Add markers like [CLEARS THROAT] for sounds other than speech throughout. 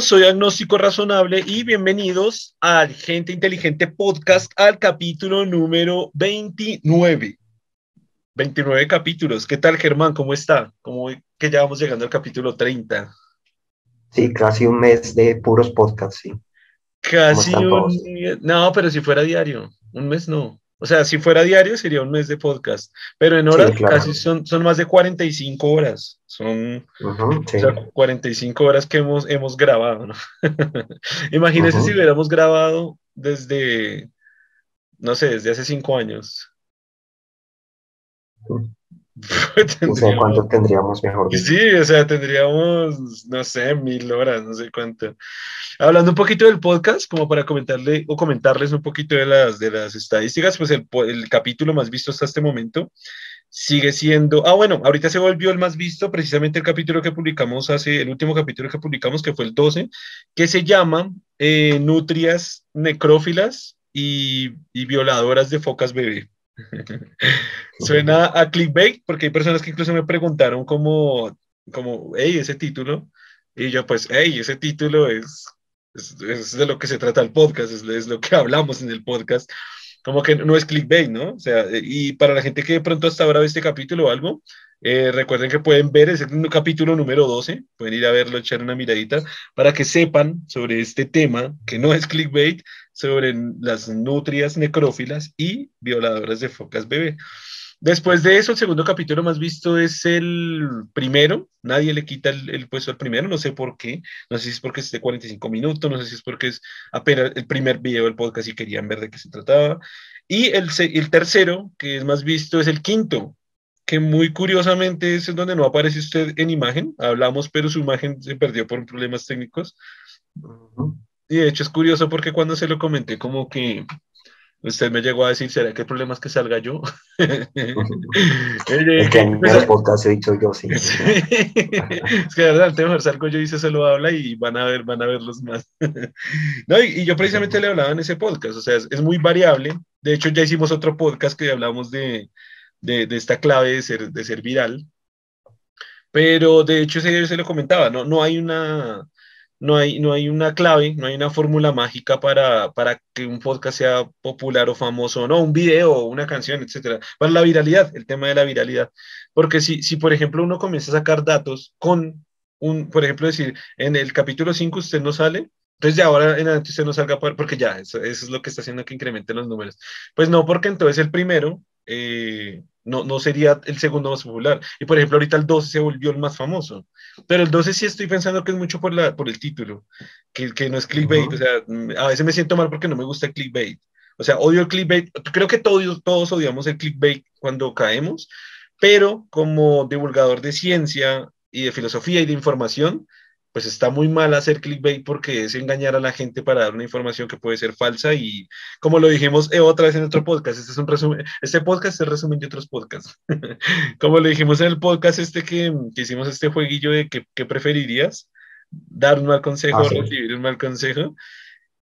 soy Agnóstico Razonable y bienvenidos al Gente Inteligente Podcast al capítulo número 29. 29 capítulos. ¿Qué tal, Germán? ¿Cómo está? ¿Cómo que ya vamos llegando al capítulo 30? Sí, casi un mes de puros podcasts, sí. Casi un... No, pero si fuera diario, un mes no. O sea, si fuera diario sería un mes de podcast, pero en horas casi son, son más de 45 horas. Son 45 horas que hemos, hemos grabado, ¿no? [LAUGHS] Imagínese si hubiéramos grabado desde, no sé, desde hace cinco años. [LAUGHS] no sé cuánto tendríamos mejor. Sí, o sea, tendríamos, no sé, mil horas, no sé cuánto. Hablando un poquito del podcast, como para comentarle o comentarles un poquito de las, de las estadísticas, pues el, el capítulo más visto hasta este momento sigue siendo, ah, bueno, ahorita se volvió el más visto, precisamente el capítulo que publicamos hace, el último capítulo que publicamos, que fue el 12, que se llama eh, Nutrias necrófilas y, y violadoras de focas bebé. [LAUGHS] Suena a clickbait porque hay personas que incluso me preguntaron como, como, hey, ese título. Y yo pues, hey, ese título es, es, de lo que se trata el podcast, es, es, lo que hablamos en el podcast. Como que no es clickbait, ¿no? O sea, y para la gente que de pronto hasta ahora ve este capítulo o algo, eh, recuerden que pueden ver ese capítulo número 12, pueden ir a verlo, echar una miradita, para que sepan sobre este tema, que no es clickbait, sobre las nutrias necrófilas y violadoras de focas bebé. Después de eso, el segundo capítulo más visto es el primero. Nadie le quita el, puesto al primero, no sé por qué. No sé si es porque es de 45 minutos, no sé si es porque es apenas el primer video del podcast y querían ver de qué se trataba. Y el, el tercero, que es más visto, es el quinto, que muy curiosamente es donde no aparece usted en imagen. Hablamos, pero su imagen se perdió por problemas técnicos. Y de hecho es curioso porque cuando se lo comenté, como que usted me llegó a decir, ¿será que el problema es que salga yo? [LAUGHS] [LAUGHS] es que en el podcast he dicho yo, sí. [LAUGHS] es que de verdad, mejor salgo yo y se lo habla y van a ver, van a ver los más. no, y, yo precisamente le hablaba en ese podcast, o sea, es, muy variable. De hecho, ya hicimos otro podcast que hablamos de, de, de esta clave de ser, de ser viral. Pero de hecho, ese se lo comentaba, no, no hay una no hay, no hay una clave, no hay una fórmula mágica para, para que un podcast sea popular o famoso, no, un video, una canción, etcétera. Para la viralidad, el tema de la viralidad. Porque si, si, por ejemplo, uno comienza a sacar datos con un, por ejemplo, decir, en el capítulo 5 usted no sale, entonces ya ahora en adelante usted no salga porque ya, eso, es lo que está haciendo que incrementen los números. Pues no, porque entonces el primero eh, no, no sería el segundo más popular. Y por ejemplo, ahorita el 12 se volvió el más famoso. Pero el 12 sí estoy pensando que es mucho por, la, por el título, que, que no es clickbait. O sea, mm, a veces me siento mal porque no me gusta el clickbait. O sea, odio el clickbait. Creo que todos, todos odiamos el clickbait cuando caemos, pero como divulgador de ciencia y de filosofía y de información, pues está muy mal hacer clickbait porque es engañar a la gente para dar una información que puede ser falsa y como lo dijimos eh, otra vez en otro podcast, este es un resumen, este podcast es el resumen de otros podcasts. [LAUGHS] como lo dijimos en el podcast este que, hicimos este jueguillo de que, preferirías, dar un mal consejo ah, o recibir un mal consejo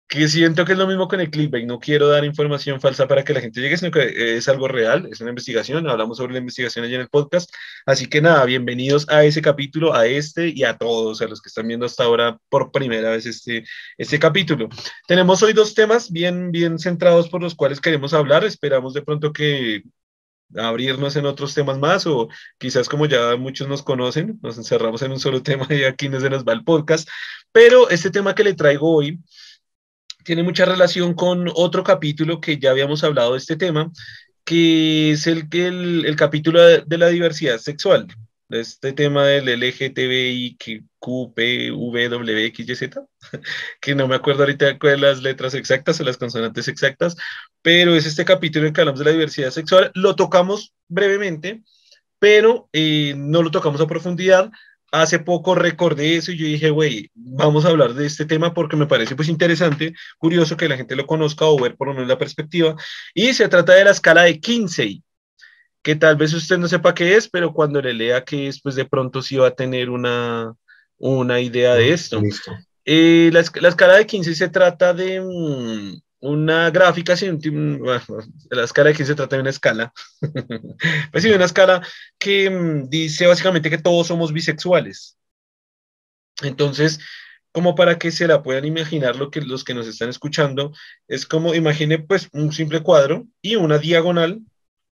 que siento que es lo mismo con el clickbait. No quiero dar información falsa para que la gente llegue, sino que es algo real, es una investigación. Hablamos sobre la investigación allí en el podcast. Así que nada, bienvenidos a ese capítulo, a este y a todos, a los que están viendo hasta ahora por primera vez este, este capítulo. Tenemos hoy dos temas bien, bien centrados por los cuales queremos hablar. Esperamos de pronto que abrirnos en otros temas más o quizás como ya muchos nos conocen, nos encerramos en un solo [LAUGHS] tema y aquí no se nos va el podcast. Pero este tema que le traigo hoy tiene mucha relación con otro capítulo que ya habíamos hablado de este tema, que es el, el, el capítulo de, la diversidad sexual, este tema del LGTBIQPWXYZ, [LAUGHS] que no me acuerdo ahorita cuáles las letras exactas o las consonantes exactas, pero es este capítulo en que hablamos de la diversidad sexual. Lo tocamos brevemente, pero eh, no lo tocamos a profundidad hace poco recordé eso y yo dije, güey, vamos a hablar de este tema porque me parece pues interesante, curioso que la gente lo conozca o ver por lo menos la perspectiva. Y se trata de la escala de Kinsey, que tal vez usted no sepa qué es, pero cuando le lea qué es, pues de pronto sí va a tener una, una idea de esto. Eh, la, la, escala de Kinsey se trata de, mm, una gráfica, la escala de que se trata de una escala, [LAUGHS] pues sí, una escala que mm, dice básicamente que todos somos bisexuales. Entonces, como para que se la puedan imaginar lo que los que nos están escuchando, es como imagine pues un simple cuadro y una diagonal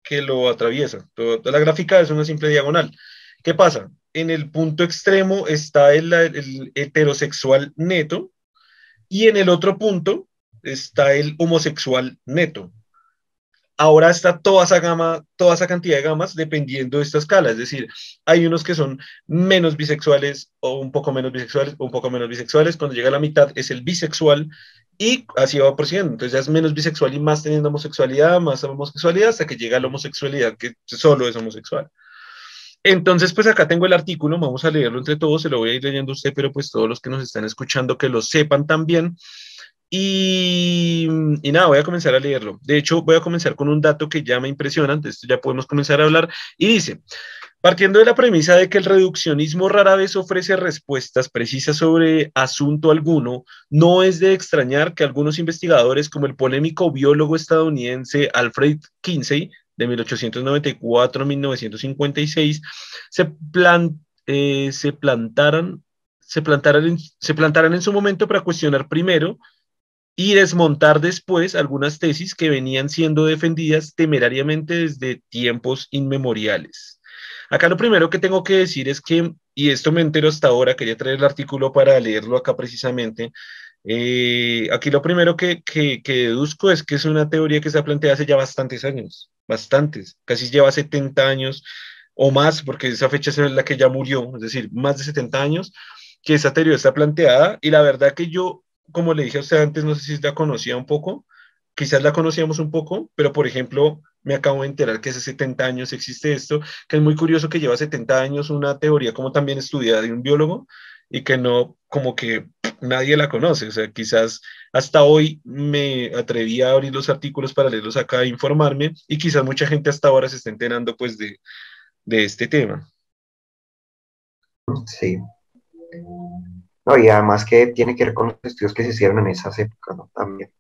que lo atraviesa. Toda la gráfica es una simple diagonal. ¿Qué pasa? En el punto extremo está el, el heterosexual neto y en el otro punto está el homosexual neto ahora está toda esa gama, toda esa cantidad de gamas dependiendo de esta escala. Es decir, hay unos que son menos bisexuales o un poco menos bisexuales un poco menos bisexuales. Cuando llega a la mitad es el bisexual y así va procediendo. Entonces ya es menos bisexual y más teniendo homosexualidad, más homosexualidad, hasta que llega a la homosexualidad, que solo es homosexual. Entonces, pues acá tengo el artículo, vamos a leerlo entre todos, se lo voy a ir leyendo a usted, pero pues todos los que nos están escuchando que lo sepan también. Y, nada, voy a comenzar a leerlo. De hecho, voy a comenzar con un dato que ya me impresiona, de esto ya podemos comenzar a hablar. Y dice, partiendo de la premisa de que el reduccionismo rara vez ofrece respuestas precisas sobre asunto alguno, no es de extrañar que algunos investigadores, como el polémico biólogo estadounidense Alfred Kinsey, de 1894 1956, se, plan, eh, se plantaran se plantaran, se plantaran en su momento para cuestionar primero y desmontar después algunas tesis que venían siendo defendidas temerariamente desde tiempos inmemoriales. Acá lo primero que tengo que decir es que, y esto me entero hasta ahora, quería traer el artículo para leerlo acá precisamente, eh, aquí lo primero que, que, que, deduzco es que es una teoría que se ha planteado hace ya bastantes años, bastantes, casi lleva 70 años o más, porque esa fecha es la que ya murió, es decir, más de 70 años, que esa teoría está planteada y la verdad que yo como le dije a usted antes, no sé si la conocía un poco, quizás la conocíamos un poco, pero por ejemplo, me acabo de enterar que hace 70 años existe esto, que es muy curioso que lleva 70 años una teoría como también estudiada de un biólogo y que no, como que nadie la conoce. O sea, quizás hasta hoy me atreví a abrir los artículos para leerlos acá e informarme y quizás mucha gente hasta ahora se esté enterando pues de, de este tema. Sí. No, y además que tiene que ver con los estudios que se hicieron en esas épocas, ¿no? También.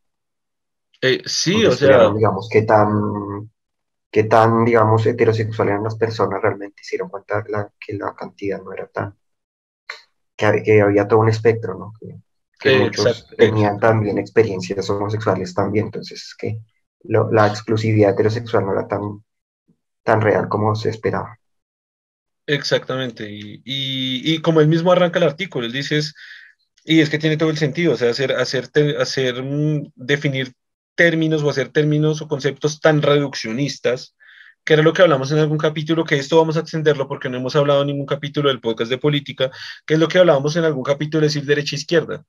Eh, sí, o sea. Digamos, qué tan, qué tan, digamos, heterosexual eran las personas, realmente hicieron cuenta que la cantidad no era tan. que, había todo un espectro, ¿no? Que, muchos tenían también experiencias homosexuales también, entonces que la exclusividad heterosexual no era tan, tan real como se esperaba. Exactamente, y, y, como él mismo arranca el artículo, él dice, y es que tiene todo el sentido, o sea, hacer, hacer, hacer, definir términos o hacer términos o conceptos tan reduccionistas, que era lo que hablamos en algún capítulo, que esto vamos a extenderlo porque no hemos hablado en ningún capítulo del podcast de política, que es lo que hablábamos en algún capítulo de decir derecha-izquierda.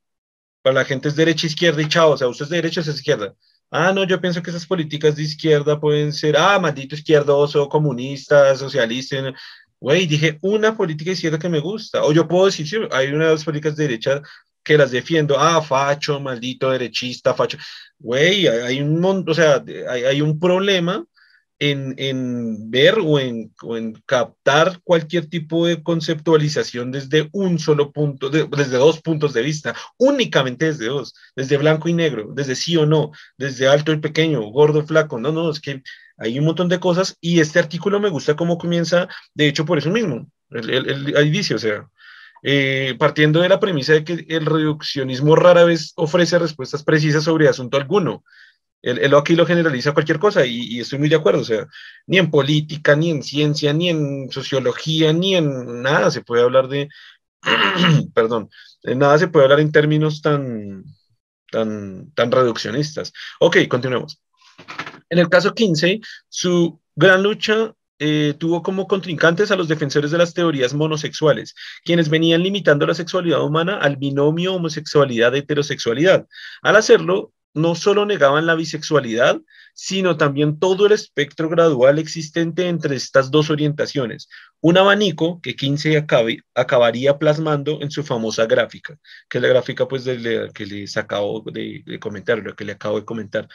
Para la gente es derecha-izquierda y chao, o sea, usted es de derecha o es izquierda. Ah, no, yo pienso que esas políticas de izquierda pueden ser, ah, maldito izquierdoso, comunista, socialista. Güey, dije una política de izquierda que me gusta. O yo puedo decir, sí, hay una de las políticas de derecha que las defiendo. Ah, facho, maldito derechista, facho. Güey, hay un montón, o sea, hay, hay un problema en, en ver o en, o en, captar cualquier tipo de conceptualización desde un solo punto, desde dos puntos de vista, únicamente desde dos, desde blanco y negro, desde sí o no, desde alto y pequeño, gordo, flaco. No, no, es que hay un montón de cosas y este artículo me gusta cómo comienza, de hecho, por eso mismo. Ahí dice, o sea, eh, partiendo de la premisa de que el reduccionismo rara vez ofrece respuestas precisas sobre asunto alguno. Él, aquí lo generaliza a cualquier cosa y, y, estoy muy de acuerdo, o sea, ni en política, ni en ciencia, ni en sociología, ni en nada se puede hablar de, [CLEARS THROAT] perdón, de nada se puede hablar en términos tan, tan, tan reduccionistas. Ok, continuemos. En el caso 15, su gran lucha eh, tuvo como contrincantes a los defensores de las teorías monosexuales, quienes venían limitando la sexualidad humana al binomio homosexualidad-heterosexualidad. Al hacerlo, no solo negaban la bisexualidad, sino también todo el espectro gradual existente entre estas dos orientaciones, un abanico que 15 acabaría plasmando en su famosa gráfica, que es la gráfica pues que les acabo de, de comentar, lo que le acabo de comentar.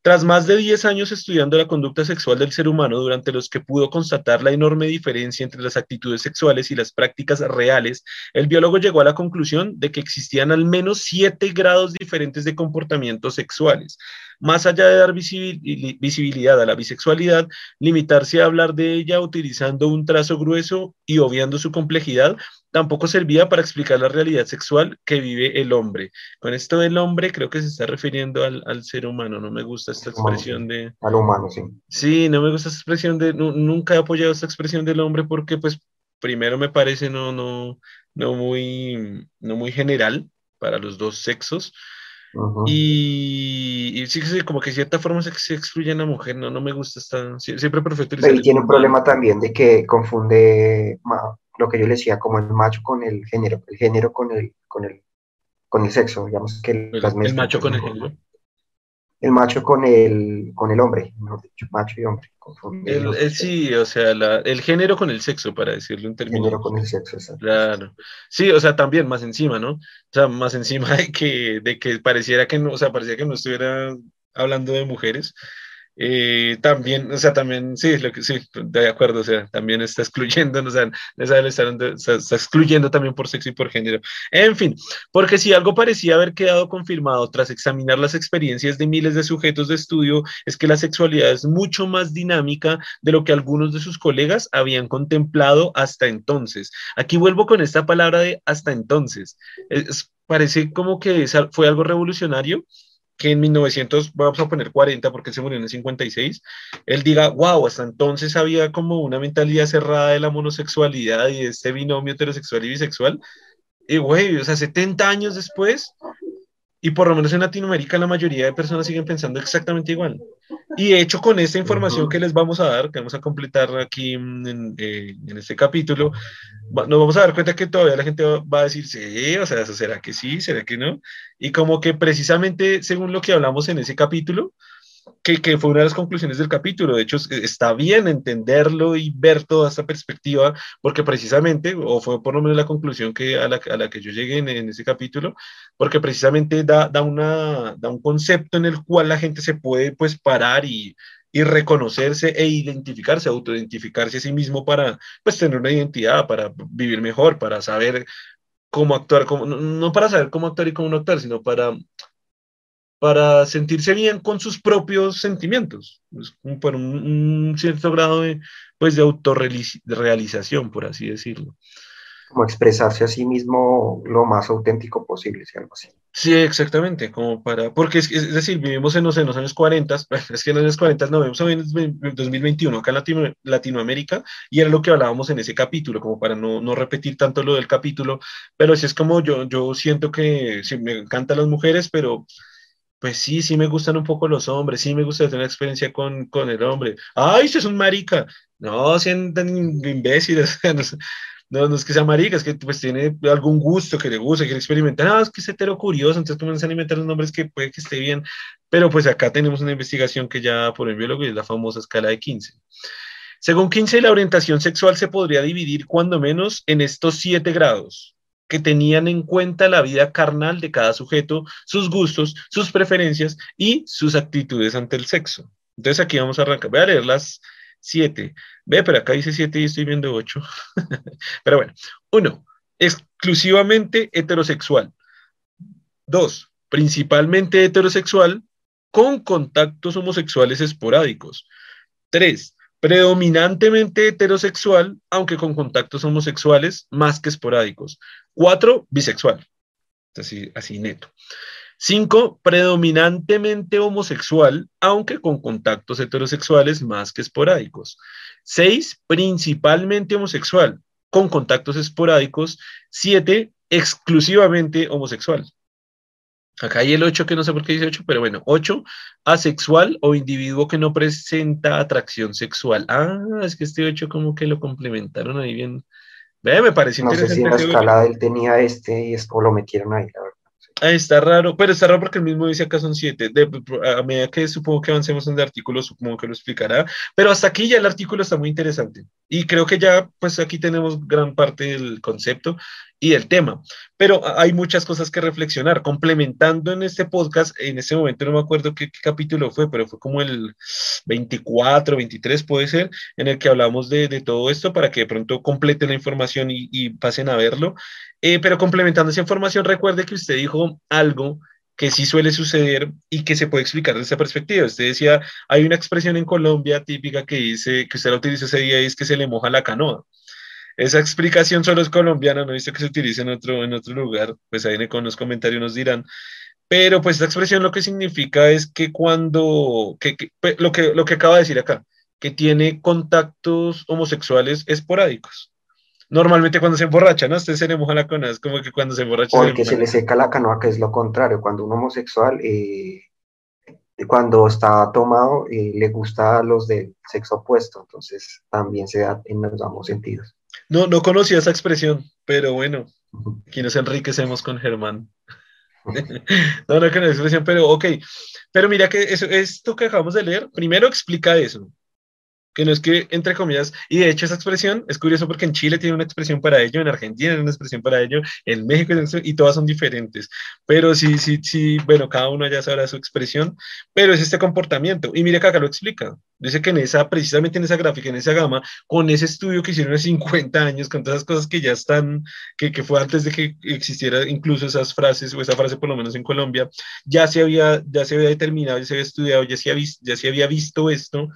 Tras más de 10 años estudiando la conducta sexual del ser humano, durante los que pudo constatar la enorme diferencia entre las actitudes sexuales y las prácticas reales, el biólogo llegó a la conclusión de que existían al menos siete grados diferentes de comportamientos sexuales. Más allá de dar visibilidad a la bisexualidad, limitarse a hablar de ella utilizando un trazo grueso y obviando su complejidad, tampoco servía para explicar la realidad sexual que vive el hombre. Con esto del hombre creo que se está refiriendo al, ser humano, no me gusta esta expresión de... Al humano, sí. Sí, no me gusta esta expresión de... nunca he apoyado esta expresión del hombre porque pues primero me parece no, no, no, muy, no muy general para los dos sexos. Y, sí, sí, como que de cierta forma se, se excluye a la mujer, no, no me gusta esta, siempre prefiero Pero y tiene un problema también de que confunde lo que yo le decía como el macho con el género, el género con el, con el, con el sexo, digamos que el, el macho con el género el macho con el, con el hombre, mejor dicho, macho y hombre. El, sí, o sea, el género con el sexo, para decirlo en términos. Género con el sexo, exacto. Claro. Sí, o sea, también más encima, ¿no? O sea, más encima [LAUGHS] de que, de que pareciera que no, o sea, parecía que no estuviera hablando de mujeres, eh, también, o sea, también, sí, lo que, sí, de acuerdo, o sea, también está excluyendo, [LAUGHS] o sea, está, está, excluyendo también por sexo y por género. En fin, porque si algo parecía haber quedado confirmado tras examinar las experiencias de miles de sujetos de estudio, es que la sexualidad es mucho más dinámica de lo que algunos de sus colegas habían contemplado hasta entonces. Aquí vuelvo con esta palabra de hasta entonces. parece como que fue algo revolucionario que en 1900, vamos a poner 40 porque se murió en el 56, él diga, wow, hasta entonces había como una mentalidad cerrada de la monosexualidad y de este binomio heterosexual y bisexual. Y güey, o sea, 70 años después, y por lo menos en Latinoamérica la mayoría de personas siguen pensando exactamente igual. Y de hecho, con esta información que les vamos a dar, que vamos a completar aquí en, eh, en este capítulo, nos vamos a dar cuenta que todavía la gente va a decir, sí, o sea, ¿será que sí? ¿Será que no? Y como que precisamente según lo que hablamos en ese capítulo, que, que, fue una de las conclusiones del capítulo. De hecho, está bien entenderlo y ver toda esta perspectiva, porque precisamente, o fue por lo menos la conclusión que, a, la, a la que yo llegué en, en, ese capítulo, porque precisamente da, da, una, da un concepto en el cual la gente se puede pues parar y, y reconocerse e identificarse, autoidentificarse a sí mismo para pues tener una identidad, para vivir mejor, para saber cómo actuar, cómo, no para saber cómo actuar y cómo no actuar, sino para, para sentirse bien con sus propios sentimientos, pues, por un, cierto grado de, pues, de autorrealización, por así decirlo como expresarse a sí mismo lo más auténtico posible, si algo así. Sí, exactamente, como para, porque es, es decir, vivimos en, los años 40, [LAUGHS] es que en los años 40 no hoy en 2021 acá en Latinoamérica, y era lo que hablábamos en ese capítulo, como para no, no repetir tanto lo del capítulo, pero sí es como yo, yo siento que sí, me encantan las mujeres, pero pues sí, sí me gustan un poco los hombres, sí me gusta tener experiencia con, con el hombre. ¡Ay, usted es un marica! No, sean tan imbéciles. [LAUGHS] No, no es que sea marica, es que pues tiene algún gusto que le gusta, quiere experimentar. Ah, es que es hetero curioso, entonces comienzan a inventar los nombres que puede que esté bien. Pero pues acá tenemos una investigación que ya por el biólogo y es la famosa escala de 15. Según 15, la orientación sexual se podría dividir cuando menos en estos siete grados que tenían en cuenta la vida carnal de cada sujeto, sus gustos, sus preferencias y sus actitudes ante el sexo. Entonces aquí vamos a arrancar. Voy a leer las, 7. Ve, pero acá dice 7 y estoy viendo 8. [LAUGHS] pero bueno, 1. Exclusivamente heterosexual. 2. Principalmente heterosexual con contactos homosexuales esporádicos. 3. Predominantemente heterosexual, aunque con contactos homosexuales más que esporádicos. 4. Bisexual. Así, así neto. Cinco, predominantemente homosexual, aunque con contactos heterosexuales más que esporádicos. Seis, principalmente homosexual, con contactos esporádicos. Siete, exclusivamente homosexual. Acá hay el 8 que no sé por qué dice 8, pero bueno, 8, asexual o individuo que no presenta atracción sexual. Ah, es que este 8 como que lo complementaron ahí bien. Ve, me parece no interesante. No sé si en la escala él tenía este y es, o lo metieron ahí, la verdad. Ahí está raro, pero está raro porque el mismo dice acá son siete. a medida que supongo que avancemos en el artículo, supongo que lo explicará. Pero hasta aquí ya el artículo está muy interesante. Y creo que ya, pues aquí tenemos gran parte del concepto y del tema. Pero hay muchas cosas que reflexionar. Complementando en este podcast, en este momento no me acuerdo qué, capítulo fue, pero fue como el 24, 23 puede ser, en el que hablamos de, de todo esto para que de pronto completen la información y, y pasen a verlo. Eh, pero complementando esa información, recuerde que usted dijo algo que sí suele suceder y que se puede explicar desde esa perspectiva. Usted decía, hay una expresión en Colombia típica que dice, que usted la utiliza ese día y es que se le moja la canoa. Esa explicación solo es colombiana, no he visto que se utilice en otro, en otro lugar, pues ahí con los comentarios nos dirán. Pero pues esta expresión lo que significa es que cuando, que, lo, que, lo que acaba de decir acá, que tiene contactos homosexuales esporádicos. Normalmente cuando se emborracha, ¿no? Usted se le moja la canoa, es como que cuando se emborracha. O el que se le seca la canoa, que es lo contrario, cuando un homosexual, eh, cuando está tomado, eh, le gusta a los del sexo opuesto, entonces también se da en los ambos sentidos. No, no conocía esa expresión, pero bueno, aquí nos enriquecemos con Germán. [LAUGHS] no, no conocía esa expresión, pero ok. Pero mira que eso, esto que acabamos de leer, primero explica eso que no es que, entre comillas, y de hecho esa expresión es curioso porque en Chile tiene una expresión para ello, en Argentina tiene una expresión para ello, en México y todas son diferentes, pero sí, sí, sí, bueno, cada uno ya sabrá su expresión, pero es este comportamiento, y mire que acá lo explica, dice que en esa, precisamente en esa gráfica, en esa gama, con ese estudio que hicieron hace 50 años, con todas las cosas que ya están, que, que fue antes de que existiera incluso esas frases, o esa frase por lo menos en Colombia, ya se había, ya se había determinado, ya se había estudiado, ya se había, ya se había visto esto,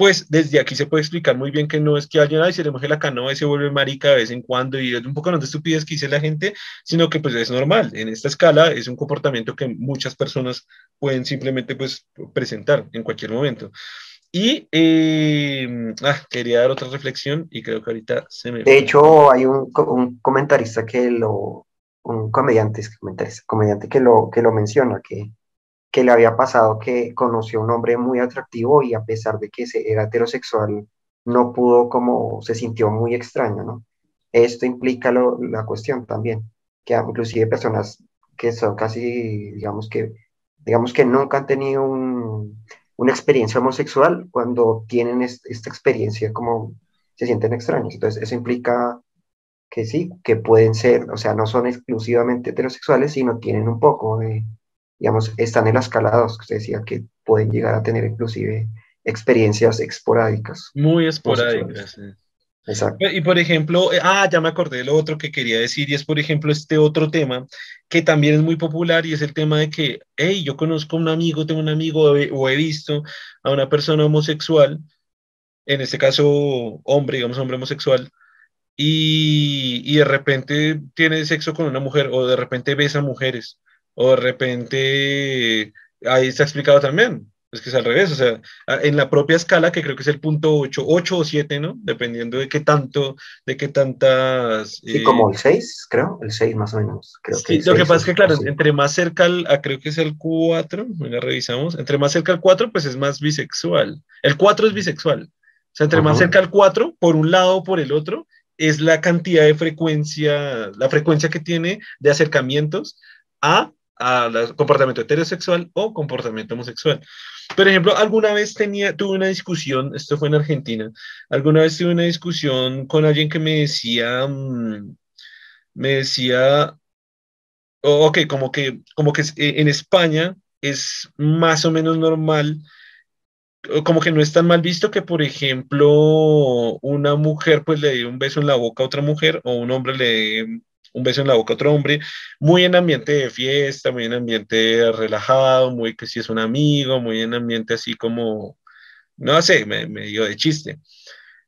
pues desde aquí se puede explicar muy bien que no es que alguien, ay, se le moje la canoa y se vuelve marica de vez en cuando y es un poco no de estupidez que dice la gente, sino que pues es normal. En esta escala es un comportamiento que muchas personas pueden simplemente pues presentar en cualquier momento. Y eh, ah, quería dar otra reflexión y creo que ahorita se me... De hecho, hay un, un comentarista que lo, un comediante, comentarista, comediante que lo, que lo menciona, que que le había pasado que conoció a un hombre muy atractivo y a pesar de que era heterosexual, no pudo como se sintió muy extraño, ¿no? Esto implica la cuestión también, que inclusive personas que son casi, digamos que, digamos que nunca han tenido una experiencia homosexual, cuando tienen esta experiencia como se sienten extraños. Entonces, eso implica que sí, que pueden ser, o sea, no son exclusivamente heterosexuales, sino tienen un poco de, digamos, están en las escalados, que usted decía que pueden llegar a tener inclusive experiencias esporádicas. Muy esporádicas. Exacto. Y por ejemplo, eh, ah, ya me acordé de lo otro que quería decir, y es por ejemplo este otro tema que también es muy popular y es el tema de que, hey, yo conozco a un amigo, tengo un amigo o he visto a una persona homosexual, en este caso hombre, digamos hombre homosexual, y, y de repente tiene sexo con una mujer o de repente besa mujeres o de repente ahí está explicado también, es que es al revés, o sea, en la propia escala, que creo que es el punto 8, 8 o 7, ¿no? Dependiendo de qué tanto, de qué tantas... Sí, eh, como el 6, creo, el 6 más o menos. Creo sí, lo que pasa es que, claro, entre más cerca al, creo que es el 4, venga, revisamos, entre más cerca al 4, pues es más bisexual. El 4 es bisexual. O sea, entre más cerca al 4, por un lado o por el otro, es la cantidad de frecuencia, la frecuencia que tiene de acercamientos a a comportamiento heterosexual o comportamiento homosexual. Por ejemplo, alguna vez tenía, tuve una discusión, esto fue en Argentina, alguna vez tuve una discusión con alguien que me decía, mm, me decía, ok, como que, como que en España es más o menos normal, como que no es tan mal visto que, por ejemplo, una mujer pues le dé un beso en la boca a otra mujer o un hombre le dé un beso en la boca a otro hombre, muy en ambiente de fiesta, muy en ambiente relajado, muy que si es un amigo, muy en ambiente así como, no sé, me, medio de chiste.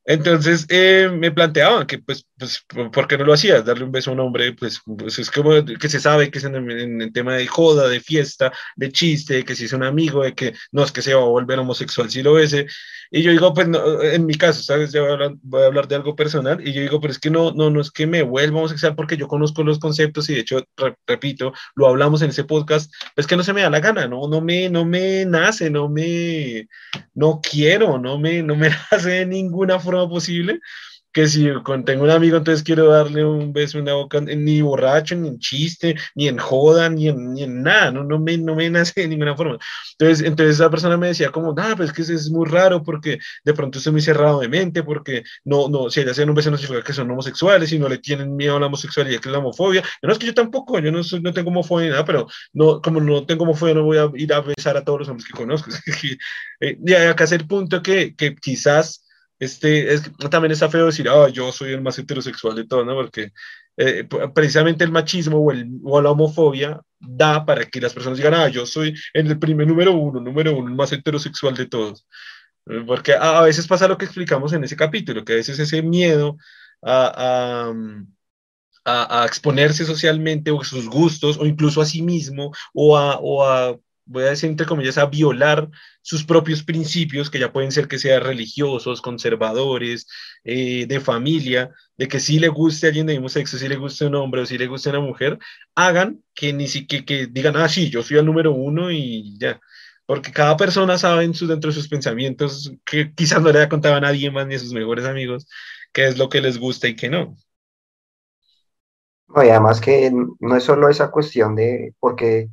Entonces eh, me planteaban que, pues, pues, ¿por qué no lo hacías? Darle un beso a un hombre, pues, pues es como que se sabe que es en el, tema de joda, de fiesta, de chiste, que si es un amigo, de que no es que se va a volver homosexual si lo bese. Y yo digo, pues, no, en mi caso, ¿sabes? Ya voy a, hablar, voy a hablar de algo personal. Y yo digo, pero es que no, no, no es que me vuelva homosexual porque yo conozco los conceptos y de hecho, repito, lo hablamos en ese podcast, pues que no se me da la gana, no, no me, no me nace, no me, no quiero, no me, no me [LAUGHS] nace de ninguna forma posible, que si tengo un amigo, entonces quiero darle un beso en la boca, ni borracho, ni en chiste, ni en joda, ni en, ni en nada, no, no, me, no me [LAUGHS] nace de ninguna forma. Entonces, entonces esa persona me decía como, ah, pues es que es muy raro porque de pronto estoy muy cerrado de mente, porque no, no, si ellas hacen un beso no significa que son homosexuales y no le tienen miedo a la homosexualidad, que es la homofobia. No es que yo tampoco, yo no, no tengo homofobia ni nada, pero no, como no tengo homofobia, no voy a ir a besar a todos los hombres que conozco. [LAUGHS] Eh, y acá es el punto que, que quizás este, es, también está feo decir, ah, yo soy el más heterosexual de todos, ¿no? Porque eh, precisamente el machismo o, el, o, la homofobia da para que las personas digan, ah, yo soy el primer número uno, número uno, el más heterosexual de todos. Eh, porque a, veces pasa lo que explicamos en ese capítulo, que a veces ese miedo a, a, exponerse socialmente o sus gustos o incluso a sí mismo o a, o a, voy a decir entre comillas, a violar sus propios principios, que ya pueden ser que sean religiosos, conservadores, eh, de familia, de que si le guste a alguien de mismo sexo, si le guste un hombre o si le guste una mujer, hagan que ni siquiera que digan, ah, sí, yo soy el número uno y ya. Porque cada persona sabe en dentro de sus pensamientos que quizás no le ha contado a nadie más ni a sus mejores amigos qué es lo que les gusta y qué no. No, y además que no es solo esa cuestión de, porque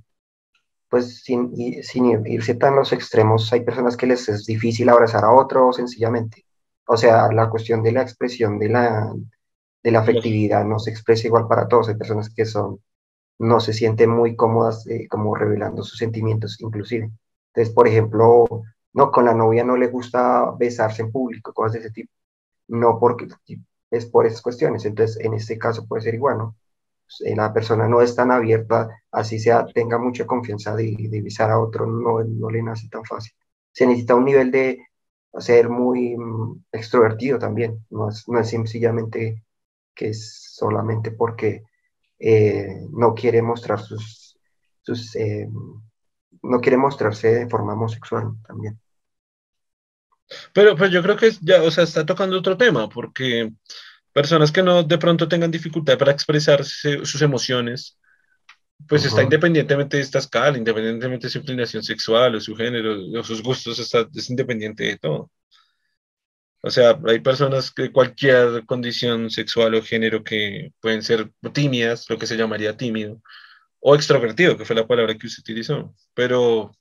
pues sin, sin irse tan los extremos, hay personas que les es difícil abrazar a otro sencillamente. O sea, la cuestión de la expresión de la, de la afectividad no se expresa igual para todos. Hay personas que son, no se sienten muy cómodas eh, como revelando sus sentimientos inclusive. Entonces, por ejemplo, no, con la novia no le gusta besarse en público, cosas de ese tipo. No porque es por esas cuestiones. Entonces, en este caso puede ser igual, ¿no? Eh, la persona no es tan abierta, así sea, tenga mucha confianza de, de visar a otro, no, no le nace tan fácil. Se necesita un nivel de ser muy mm, extrovertido también, no es, no es sencillamente que es solamente porque eh, no quiere mostrar sus, sus eh, no quiere mostrarse de forma homosexual también. Pero pues yo creo que ya, o sea, está tocando otro tema, porque personas que no de pronto tengan dificultad para expresar sus emociones, pues está independientemente de esta escala, independientemente de su inclinación sexual o su género o sus gustos, está, es independiente de todo. O sea, hay personas que cualquier condición sexual o género que pueden ser tímidas, lo que se llamaría tímido, o extrovertido, que fue la palabra que usted utilizó. Pero,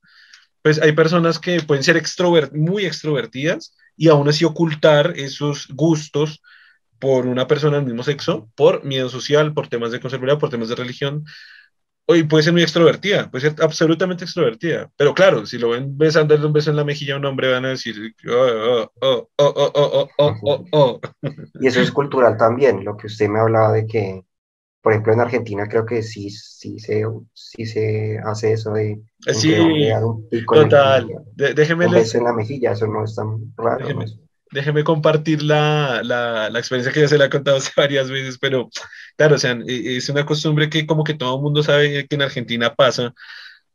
pues hay personas que pueden ser extrovert muy extrovertidas y aún así ocultar esos gustos por una persona del mismo sexo, por miedo social, por temas de conservaduría, por temas de religión. Hoy puede ser muy extrovertida, puede ser absolutamente extrovertida. Pero claro, si lo ven besando un beso en la mejilla a un hombre, van a decir, oh, oh, oh, oh, oh, Y eso es cultural también, lo que usted me hablaba de que, por ejemplo, en Argentina creo que sí, sí, se, sí se hace eso de... Sí, total. déjeme... Un beso en la mejilla, eso no es tan raro déjeme compartir la, la, la, experiencia que ya se le ha contado [LAUGHS] varias veces, pero claro, o sea, e, es una costumbre que como que todo el mundo sabe que en Argentina pasa,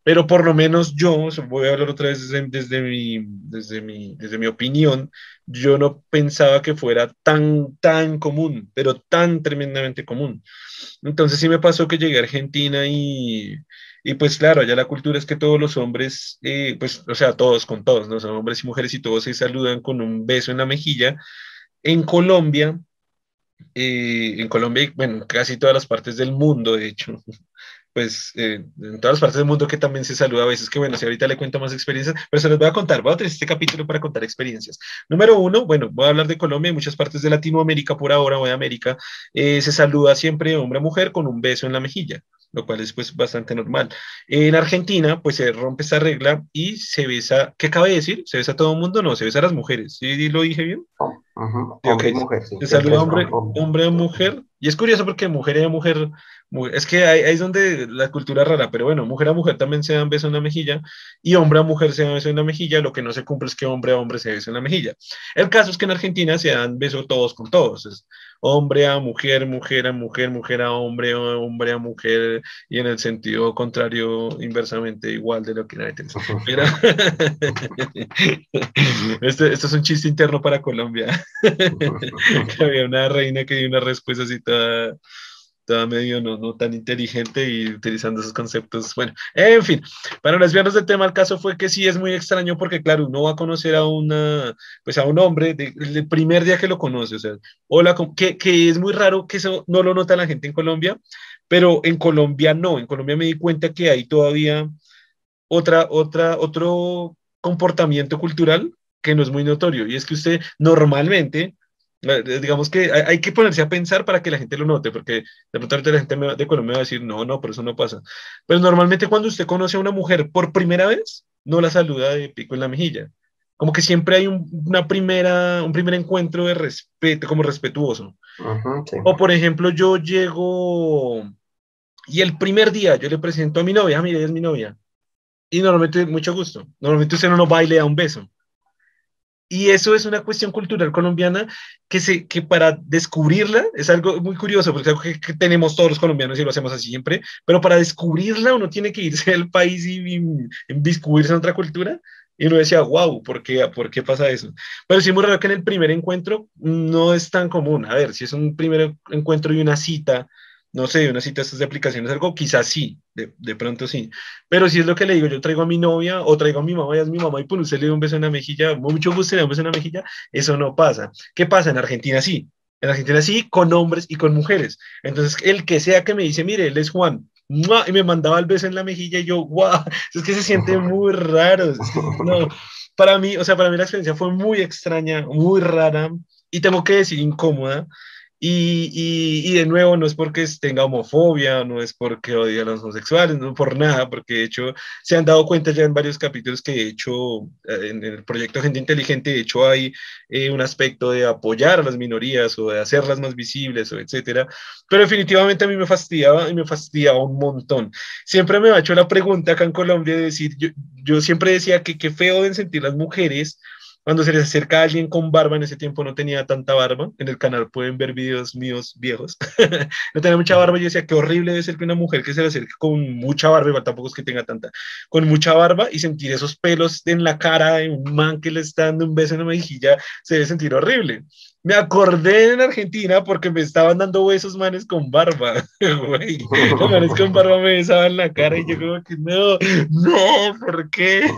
pero por lo menos yo, voy a hablar otra vez desde, desde, mi, desde, mi, desde mi opinión, yo no pensaba que fuera tan, tan común, pero tan tremendamente común. Entonces sí me pasó que llegué a Argentina y y pues claro, allá la cultura es que todos los hombres, eh, pues, o sea, todos con todos, ¿no? Son hombres y mujeres y todos se saludan con un beso en la mejilla. En Colombia, eh, en Colombia, bueno, casi todas las partes del mundo, de hecho, pues eh, en todas las partes del mundo que también se saluda a veces, que bueno, si ahorita le cuento más experiencias, pero se les voy a contar, voy a tener este capítulo para contar experiencias. Número uno, bueno, voy a hablar de Colombia y muchas partes de Latinoamérica por ahora o de América, se saluda siempre hombre a mujer con un beso en la mejilla lo cual es pues bastante normal. En Argentina, pues se rompe esa regla y se besa, ¿qué cabe decir? ¿Se besa a todo el mundo? No, se besa a las mujeres. ¿Sí lo dije bien? Hombre y mujer, Se saluda hombre, hombre a mujer. Y es curioso porque mujer y mujer es que ahí, es donde la cultura es rara, pero bueno, mujer a mujer también se dan beso en la mejilla y hombre a mujer se dan beso en la mejilla, lo que no se cumple es que hombre a hombre se beso en la mejilla. El caso es que en Argentina se dan beso todos con todos, es hombre a mujer, mujer a mujer, mujer a hombre, hombre a mujer, y en el sentido contrario, inversamente igual de lo que nadie [LAUGHS] esto, esto, es un chiste interno para Colombia. [LAUGHS] había una reina que dio una respuesta así toda estaba medio no, no tan inteligente y utilizando esos conceptos. Bueno, en fin, para desviarnos del tema, el caso fue que sí es muy extraño porque, claro, uno va a conocer a una, pues a un hombre el primer día que lo conoce, o sea, hola, que, que es muy raro que eso no lo nota la gente en Colombia, pero en Colombia no, en Colombia me di cuenta que hay todavía otra, otra, otro comportamiento cultural que no es muy notorio, y es que usted normalmente Digamos que hay, que ponerse a pensar para que la gente lo note, porque de pronto la gente de Colombia va a decir, no, no, por eso no pasa. Pero normalmente cuando usted conoce a una mujer por primera vez, no la saluda de pico en la mejilla. Como que siempre hay un, una primera, un primer encuentro de respeto, como respetuoso. O por ejemplo, yo llego y el primer día yo le presento a mi novia, ah, mire, es mi novia. Y normalmente, mucho gusto. Normalmente usted no nos baile a un beso. Y eso es una cuestión cultural colombiana que, se, que para descubrirla es algo muy curioso, porque es algo que, tenemos todos los colombianos y lo hacemos así siempre, pero para descubrirla uno tiene que irse [LAUGHS] al país y, y, en otra cultura. Y uno decía, wow, ¿por qué, ¿por qué pasa eso? Pero sí, muy raro que en el primer encuentro no es tan común. A ver, si es un primer encuentro y una cita, no sé, una cita de aplicaciones, algo, quizás sí, de, de, pronto sí. Pero si es lo que le digo, yo traigo a mi novia o traigo a mi mamá y es mi mamá y pues usted le da un beso en la mejilla, mucho gusto le da un beso en la mejilla, eso no pasa. ¿Qué pasa? En Argentina sí. En Argentina sí, con hombres y con mujeres. Entonces, el que sea que me dice, mire, él es Juan, y me mandaba el beso en la mejilla y yo, guau, es que se siente [LAUGHS] muy raro. No, para mí, o sea, para mí la experiencia fue muy extraña, muy rara y tengo que decir incómoda, y, y, de nuevo, no es porque tenga homofobia, no es porque odie a los homosexuales, no por nada, porque de hecho se han dado cuenta ya en varios capítulos que de hecho eh, en el proyecto Gente Inteligente, de hecho hay eh, un aspecto de apoyar a las minorías o de hacerlas más visibles o etcétera, pero definitivamente a mí me fastidiaba y me fastidiaba un montón. Siempre me ha hecho la pregunta acá en Colombia de decir, yo, yo siempre decía que qué feo deben sentir las mujeres cuando se les acerca a alguien con barba, en ese tiempo no tenía tanta barba, en el canal pueden ver videos míos viejos, [LAUGHS] no tenía mucha barba, yo decía, qué horrible debe ser que una mujer que se le acerque con mucha barba, igual tampoco es que tenga tanta, con mucha barba y sentir esos pelos en la cara de un man que le está dando un beso en la mejilla, se debe sentir horrible. Me acordé en Argentina porque me estaban dando besos manes con barba, [LAUGHS] güey. Los manes con barba me besaban la cara y yo como que no, no, ¿por qué? [LAUGHS]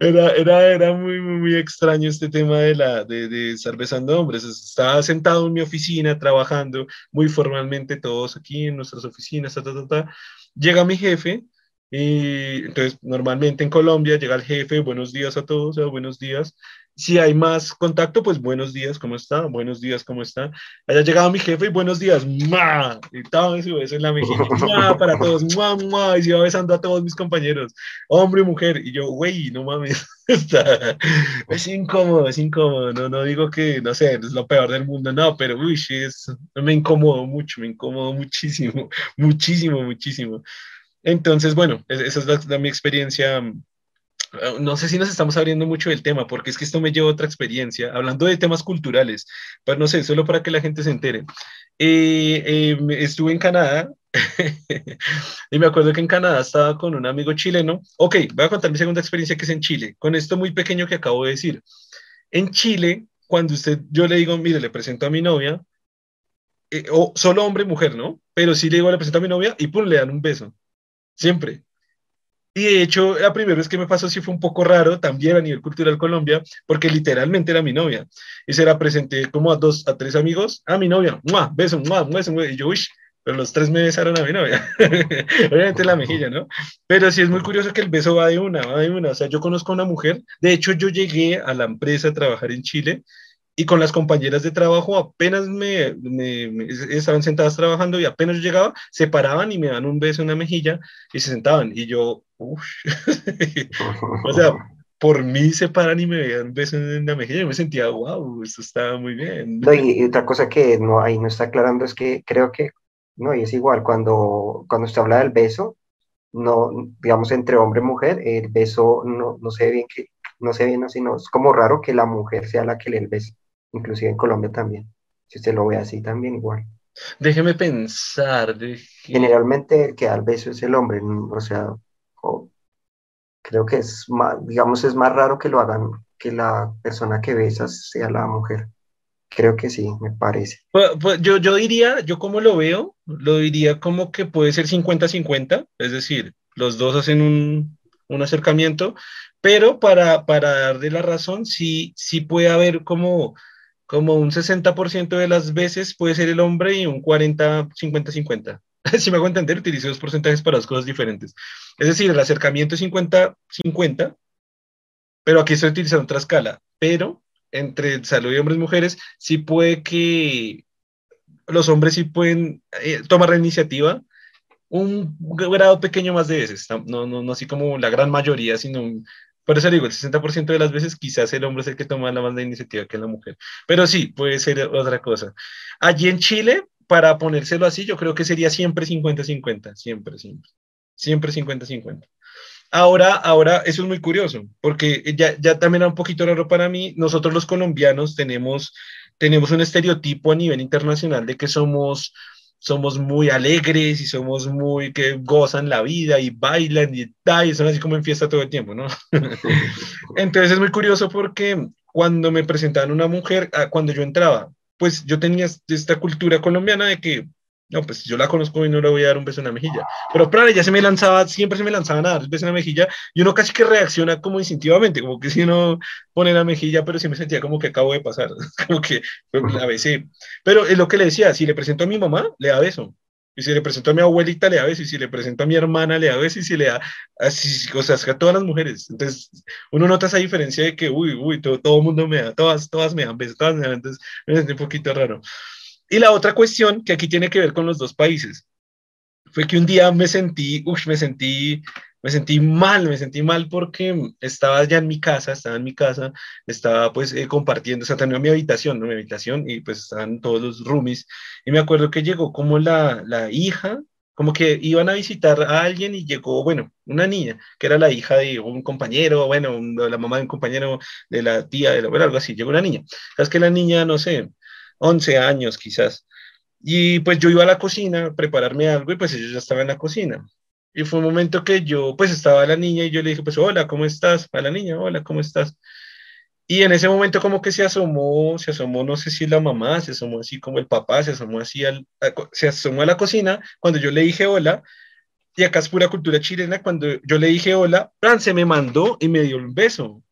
Era, era, era muy, muy, muy extraño este tema de, la, de, de estar besando hombres. Estaba sentado en mi oficina trabajando muy formalmente todos aquí en nuestras oficinas, ta, ta, ta. Llega mi jefe y entonces normalmente en Colombia llega el jefe, buenos días a todos, buenos días si hay más contacto, pues buenos días, ¿cómo está? Buenos días, ¿cómo está? Haya llegado mi jefe y buenos días, ¡ma! Y estaba eso en la mejilla, ¡ma! [LAUGHS] Para todos, ¡ma, ma! Y se iba besando a todos mis compañeros, hombre y mujer. Y yo, güey, no mames, [LAUGHS] es incómodo, es incómodo. No, no digo que, no sé, es lo peor del mundo, no, pero uy, es, me incomodo mucho, me incomodo muchísimo, [LAUGHS] muchísimo, muchísimo. Entonces, bueno, esa es la, mi experiencia no sé si nos estamos abriendo mucho del tema, porque es que esto me lleva a otra experiencia, hablando de temas culturales, pero no sé, solo para que la gente se entere. Eh, eh, estuve en Canadá [LAUGHS] y me acuerdo que en Canadá estaba con un amigo chileno. Ok, voy a contar mi segunda experiencia que es en Chile, con esto muy pequeño que acabo de decir. En Chile, cuando usted, yo le digo, mire, le presento a mi novia, o solo hombre mujer, ¿no? Pero sí le digo, le presento a mi novia y pum, le dan un beso. Siempre. Y de hecho, la primera vez que me pasó sí fue un poco raro, también a nivel cultural Colombia, porque literalmente era mi novia. Y se la presenté como a dos, a tres amigos, a mi novia, ¡mua! beso, ¡mua! beso, y yo, uy, pero los tres me besaron a mi novia. [LAUGHS] Obviamente la mejilla, ¿no? Pero sí es muy curioso que el beso va de una, va de una. O sea, yo conozco a una mujer, de hecho yo llegué a la empresa a trabajar en Chile y con las compañeras de trabajo apenas me, me, estaban sentadas trabajando y apenas yo llegaba, se paraban y me dan un beso en la mejilla y se sentaban y yo, uff, [LAUGHS] o sea, por mí se paran y me dan un beso en la mejilla y me sentía, wow, esto estaba muy bien. y, otra cosa que no, ahí no está aclarando es que creo que, no, y es igual, cuando, cuando se habla del beso, no, digamos, entre hombre y mujer, el beso no, no se ve bien que, no se ve bien así, no, es como raro que la mujer sea la que le el beso inclusive en Colombia también. Si usted lo ve así también igual. Déjeme pensar. Generalmente el que da el beso es el hombre, o sea, creo que es más, digamos, es más raro que lo hagan, que la persona que besa sea la mujer. Creo que sí, me parece. Pues, pues, yo, yo diría, yo como lo veo, lo diría como que puede ser 50-50, es decir, los dos hacen un, un acercamiento, pero para, para darle la razón, sí, sí puede haber como como un 60% de las veces puede ser el hombre y un 40, 50, 50. [LAUGHS] si me hago entender, utilizo dos porcentajes para dos cosas diferentes. Es decir, el acercamiento es 50, 50, pero aquí estoy utilizando otra escala. Pero entre salud y hombres y mujeres, sí puede que los hombres sí pueden eh, tomar la iniciativa un grado pequeño más de veces, no, no, no así como la gran mayoría, sino un por eso digo, el 60% de las veces quizás el hombre es el que toma la más la iniciativa que la mujer. Pero sí, puede ser otra cosa. Allí en Chile, para ponérselo así, yo creo que sería siempre 50-50, siempre, siempre. siempre 50-50. Ahora, ahora, eso es muy curioso, porque ya, ya también era un poquito raro para mí. Nosotros los colombianos tenemos, tenemos un estereotipo a nivel internacional de que somos, somos muy alegres y somos muy que gozan la vida y bailan y, y son así como en fiesta todo el tiempo, ¿no? [LAUGHS] Entonces es muy curioso porque cuando me presentaban una mujer, ah, cuando yo entraba, pues yo tenía esta cultura colombiana de que no, pues yo la conozco y no le voy a dar un beso en la mejilla. Pero para ella se me lanzaba, siempre se me lanzaba a dar un beso en la mejilla y uno casi que reacciona como instintivamente, como que si uno pone la mejilla, pero sí me sentía como que acabo de pasar, [LAUGHS] como que a veces. Pero es lo que le decía, si le presento a mi mamá, le da beso. Y si le presento a mi abuelita, le da beso. Y si le presento a mi hermana, le da beso. Y si le da así, o sea, a todas las mujeres. Entonces, uno nota esa diferencia de que, uy, uy, todo, todo el mundo me da, todas, todas me dan besos, todas me dan. Entonces, me sentí un poquito raro. Y la otra cuestión que aquí tiene que ver con los dos países fue que un día me sentí, uff, me sentí, me sentí mal, me sentí mal porque estaba ya en mi casa, estaba en mi casa, estaba pues eh, compartiendo, o sea, tenía mi habitación. Mi habitación y pues estaban todos los roomies y me acuerdo que llegó como la, la hija, como que iban a visitar a alguien y llegó, bueno, una niña, que era la hija de un compañero, bueno, la mamá de un compañero, de la tía, de la, bueno, algo así, llegó una niña. Es que la niña, no sé, 11 años quizás. Y pues yo iba a la cocina a prepararme algo y pues ellos ya estaban en la cocina. Y fue un momento que yo, pues estaba la niña y yo le dije, pues hola, ¿cómo estás? A la niña, hola, ¿cómo estás? Y en ese momento como que se asomó, se asomó, no sé si la mamá, se asomó así como el papá, se asomó así, al, se asomó a la cocina cuando yo le dije hola. Y acá es pura cultura chilena, cuando yo le dije hola, Fran se me mandó y me dio un beso.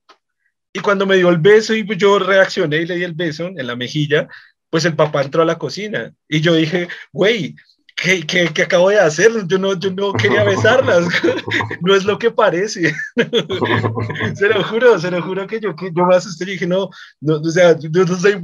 Y cuando me dio el beso y yo reaccioné y le di el beso en la mejilla, pues el papá entró a la cocina y yo dije, güey, ¿Qué, ¿qué, qué, acabo de hacer? Yo no, yo no quería besarlas, [LAUGHS] no es lo que parece. [LAUGHS] se lo juro, se lo juro que yo, que yo me asusté y dije, no, no, o sea, yo no sé,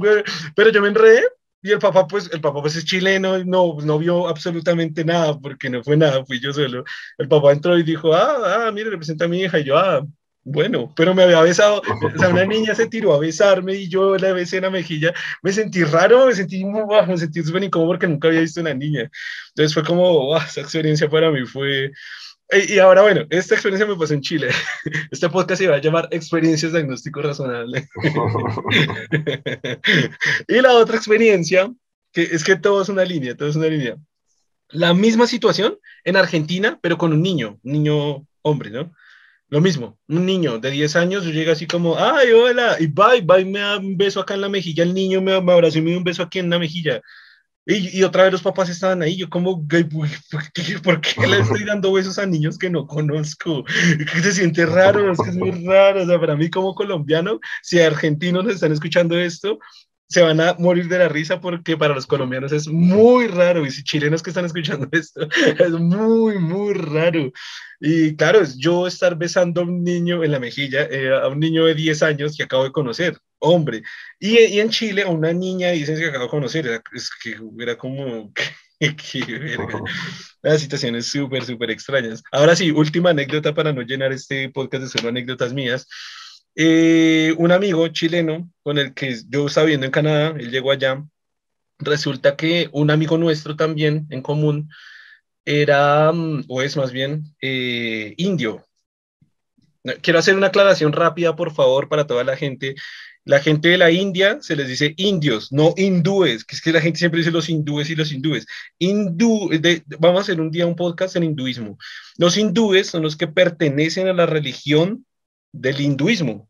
pero yo me enredé y el papá, pues, el papá pues es chileno y no, no vio absolutamente nada porque no fue nada, fui yo solo. El papá entró y dijo, ah, ah, mire, representa a mi hija y yo, ah, bueno, pero me había besado, [LAUGHS] o sea, una niña se tiró a besarme y yo la besé en la mejilla, me sentí raro, me sentí, me sentí súper incómodo porque nunca había visto una niña. Entonces fue como, esa experiencia para mí fue... Y ahora, bueno, esta experiencia me pasó en Chile. [LAUGHS] Este podcast se va a llamar Experiencias Diagnóstico Razonable. [LAUGHS] y la otra experiencia, que es que todo es una línea, todo es una línea. La misma situación en Argentina, pero con un niño, un niño hombre, ¿no? Lo mismo, un niño de 10 años llega así como, ay, hola, y bye, bye, me da un beso acá en la mejilla, el niño me, me abrazó y me dio un beso aquí en la mejilla. Y, y, otra vez los papás estaban ahí, yo como, ¿por qué, ¿por qué le estoy dando besos a niños que no conozco? Que se siente raro, es que es muy raro, o sea, para mí como colombiano, si argentinos están escuchando esto, se van a morir de la risa porque para los colombianos es muy raro y si chilenos que están escuchando [LAUGHS] esto es muy, muy raro. Y claro, es yo estar besando a un niño en la mejilla, eh, a un niño de 10 años que acabo de conocer, hombre. Y, y en Chile a una niña dicen que acabo de conocer, es que era como... [LAUGHS] Qué verga. [LAUGHS] Las situaciones súper, súper extrañas. Ahora sí, última anécdota para no llenar este podcast de solo anécdotas mías. Eh, un amigo chileno con el que yo estaba viviendo en Canadá, él llegó allá, resulta que un amigo nuestro también en común era, mm, o es más bien, eh, indio. Quiero hacer una aclaración rápida, por favor, para toda la gente. La gente de la India se les dice indios, no hindúes, que es que la gente siempre dice los hindúes y los hindúes. Hindú, vamos a hacer un día un podcast en hinduismo. Los hindúes son los que pertenecen a la religión del hinduismo.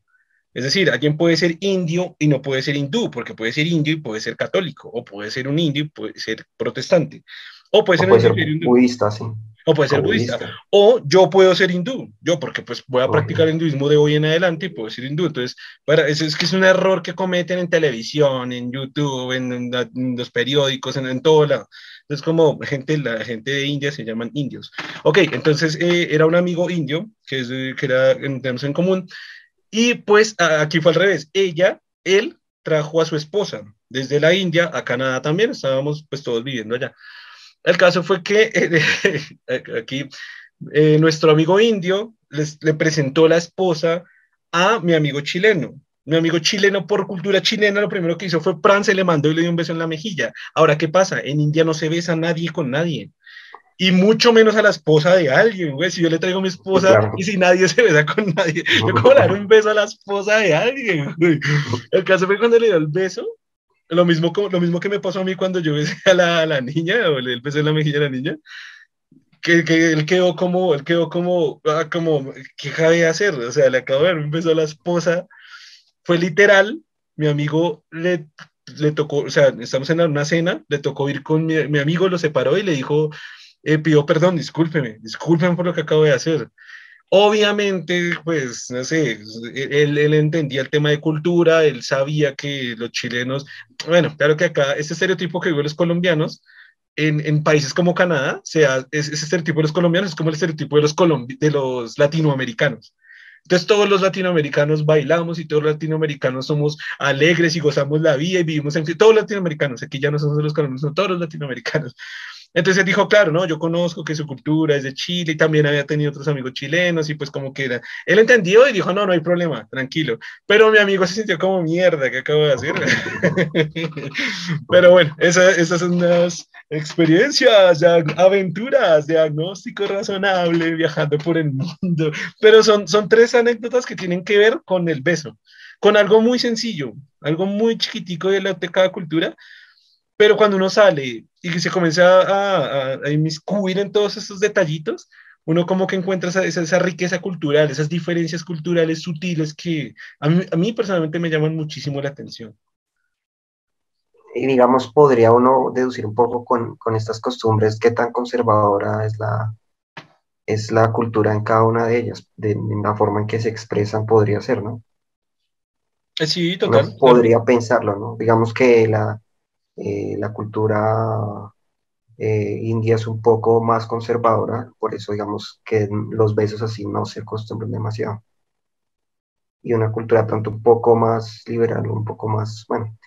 Es decir, alguien puede ser indio y no puede ser hindú, porque puede ser indio y puede ser católico, o puede ser un indio y puede ser protestante, o puede ser, budista, sí. O puede ser budista. O yo puedo ser hindú, yo porque pues voy a practicar el hinduismo de hoy en adelante y puedo ser hindú. Entonces, para, eso es que es un error que cometen en televisión, en YouTube, en, los periódicos, en, en, todo lado. Entonces, como gente, la gente de India se llaman indios. Ok, entonces eh, era un amigo indio que, es, que era, tenemos en común. Y pues aquí fue al revés. Ella, él trajo a su esposa desde la India a Canadá también. Estábamos pues todos viviendo allá. El caso fue que [LAUGHS] eh, aquí nuestro amigo indio les, le presentó la esposa a mi amigo chileno. Mi amigo chileno, por cultura chilena, lo primero que hizo fue Fran, se le mandó y le dio un beso en la mejilla. Ahora, ¿qué pasa? En India no se besa nadie con nadie. y mucho menos a la esposa de alguien, güey. Si yo le traigo a mi esposa y si nadie se besa con nadie, [LAUGHS] yo cómo dar un beso a la esposa de alguien, güey. El caso fue cuando le dio el beso, lo mismo, lo mismo que me pasó a mí cuando yo besé a la, a la niña, o le besé en la mejilla a la niña, que, que, él quedó como, él quedó como, ah, como, ¿qué de hacer? O sea, le acabo de dar un beso a la esposa, fue literal, mi amigo le, le tocó, o sea, estamos en una cena, le tocó ir con mi, mi amigo, lo separó y le dijo, eh, pidió perdón, discúlpeme, discúlpeme por lo que acabo de hacer. Obviamente, pues, no sé, él, él, entendía el tema de cultura, él sabía que los chilenos, bueno, claro que acá, ese estereotipo que viven los colombianos, en, en, países como Canadá, sea, ese estereotipo de los colombianos es como el estereotipo de los, de los latinoamericanos. Entonces todos los latinoamericanos bailamos y todos los latinoamericanos somos alegres y gozamos la vida y vivimos en... Todos los latinoamericanos, aquí ya no somos los colombianos, son todos los latinoamericanos. Entonces dijo, claro, no, yo conozco que su cultura es de Chile y también había tenido otros amigos chilenos y pues como que era, él entendió y dijo, no, no hay problema, tranquilo. Pero mi amigo se sintió como mierda que acabo de hacer. [LAUGHS] Pero bueno, esas son unas experiencias, aventuras, diagnóstico razonable, viajando por el mundo. Pero son, son tres anécdotas que tienen que ver con el beso, con algo muy sencillo, algo muy chiquitico de, la, de cada cultura, pero cuando uno sale y se comienza a, a, inmiscuir en todos esos detallitos, uno como que encuentra esa, esa, riqueza cultural, esas diferencias culturales sutiles que a mí, a mí, personalmente me llaman muchísimo la atención. Y digamos, podría uno deducir un poco con, con estas costumbres qué tan conservadora es la, es la cultura en cada una de ellas, de, la forma en que se expresan podría ser, ¿no? Eh, sí, total. podría pensarlo, ¿no? Digamos que la, eh, la cultura eh, india es un poco más conservadora, por eso digamos que los besos así no se acostumbran demasiado. Y una cultura tanto un poco más liberal, un poco más, bueno,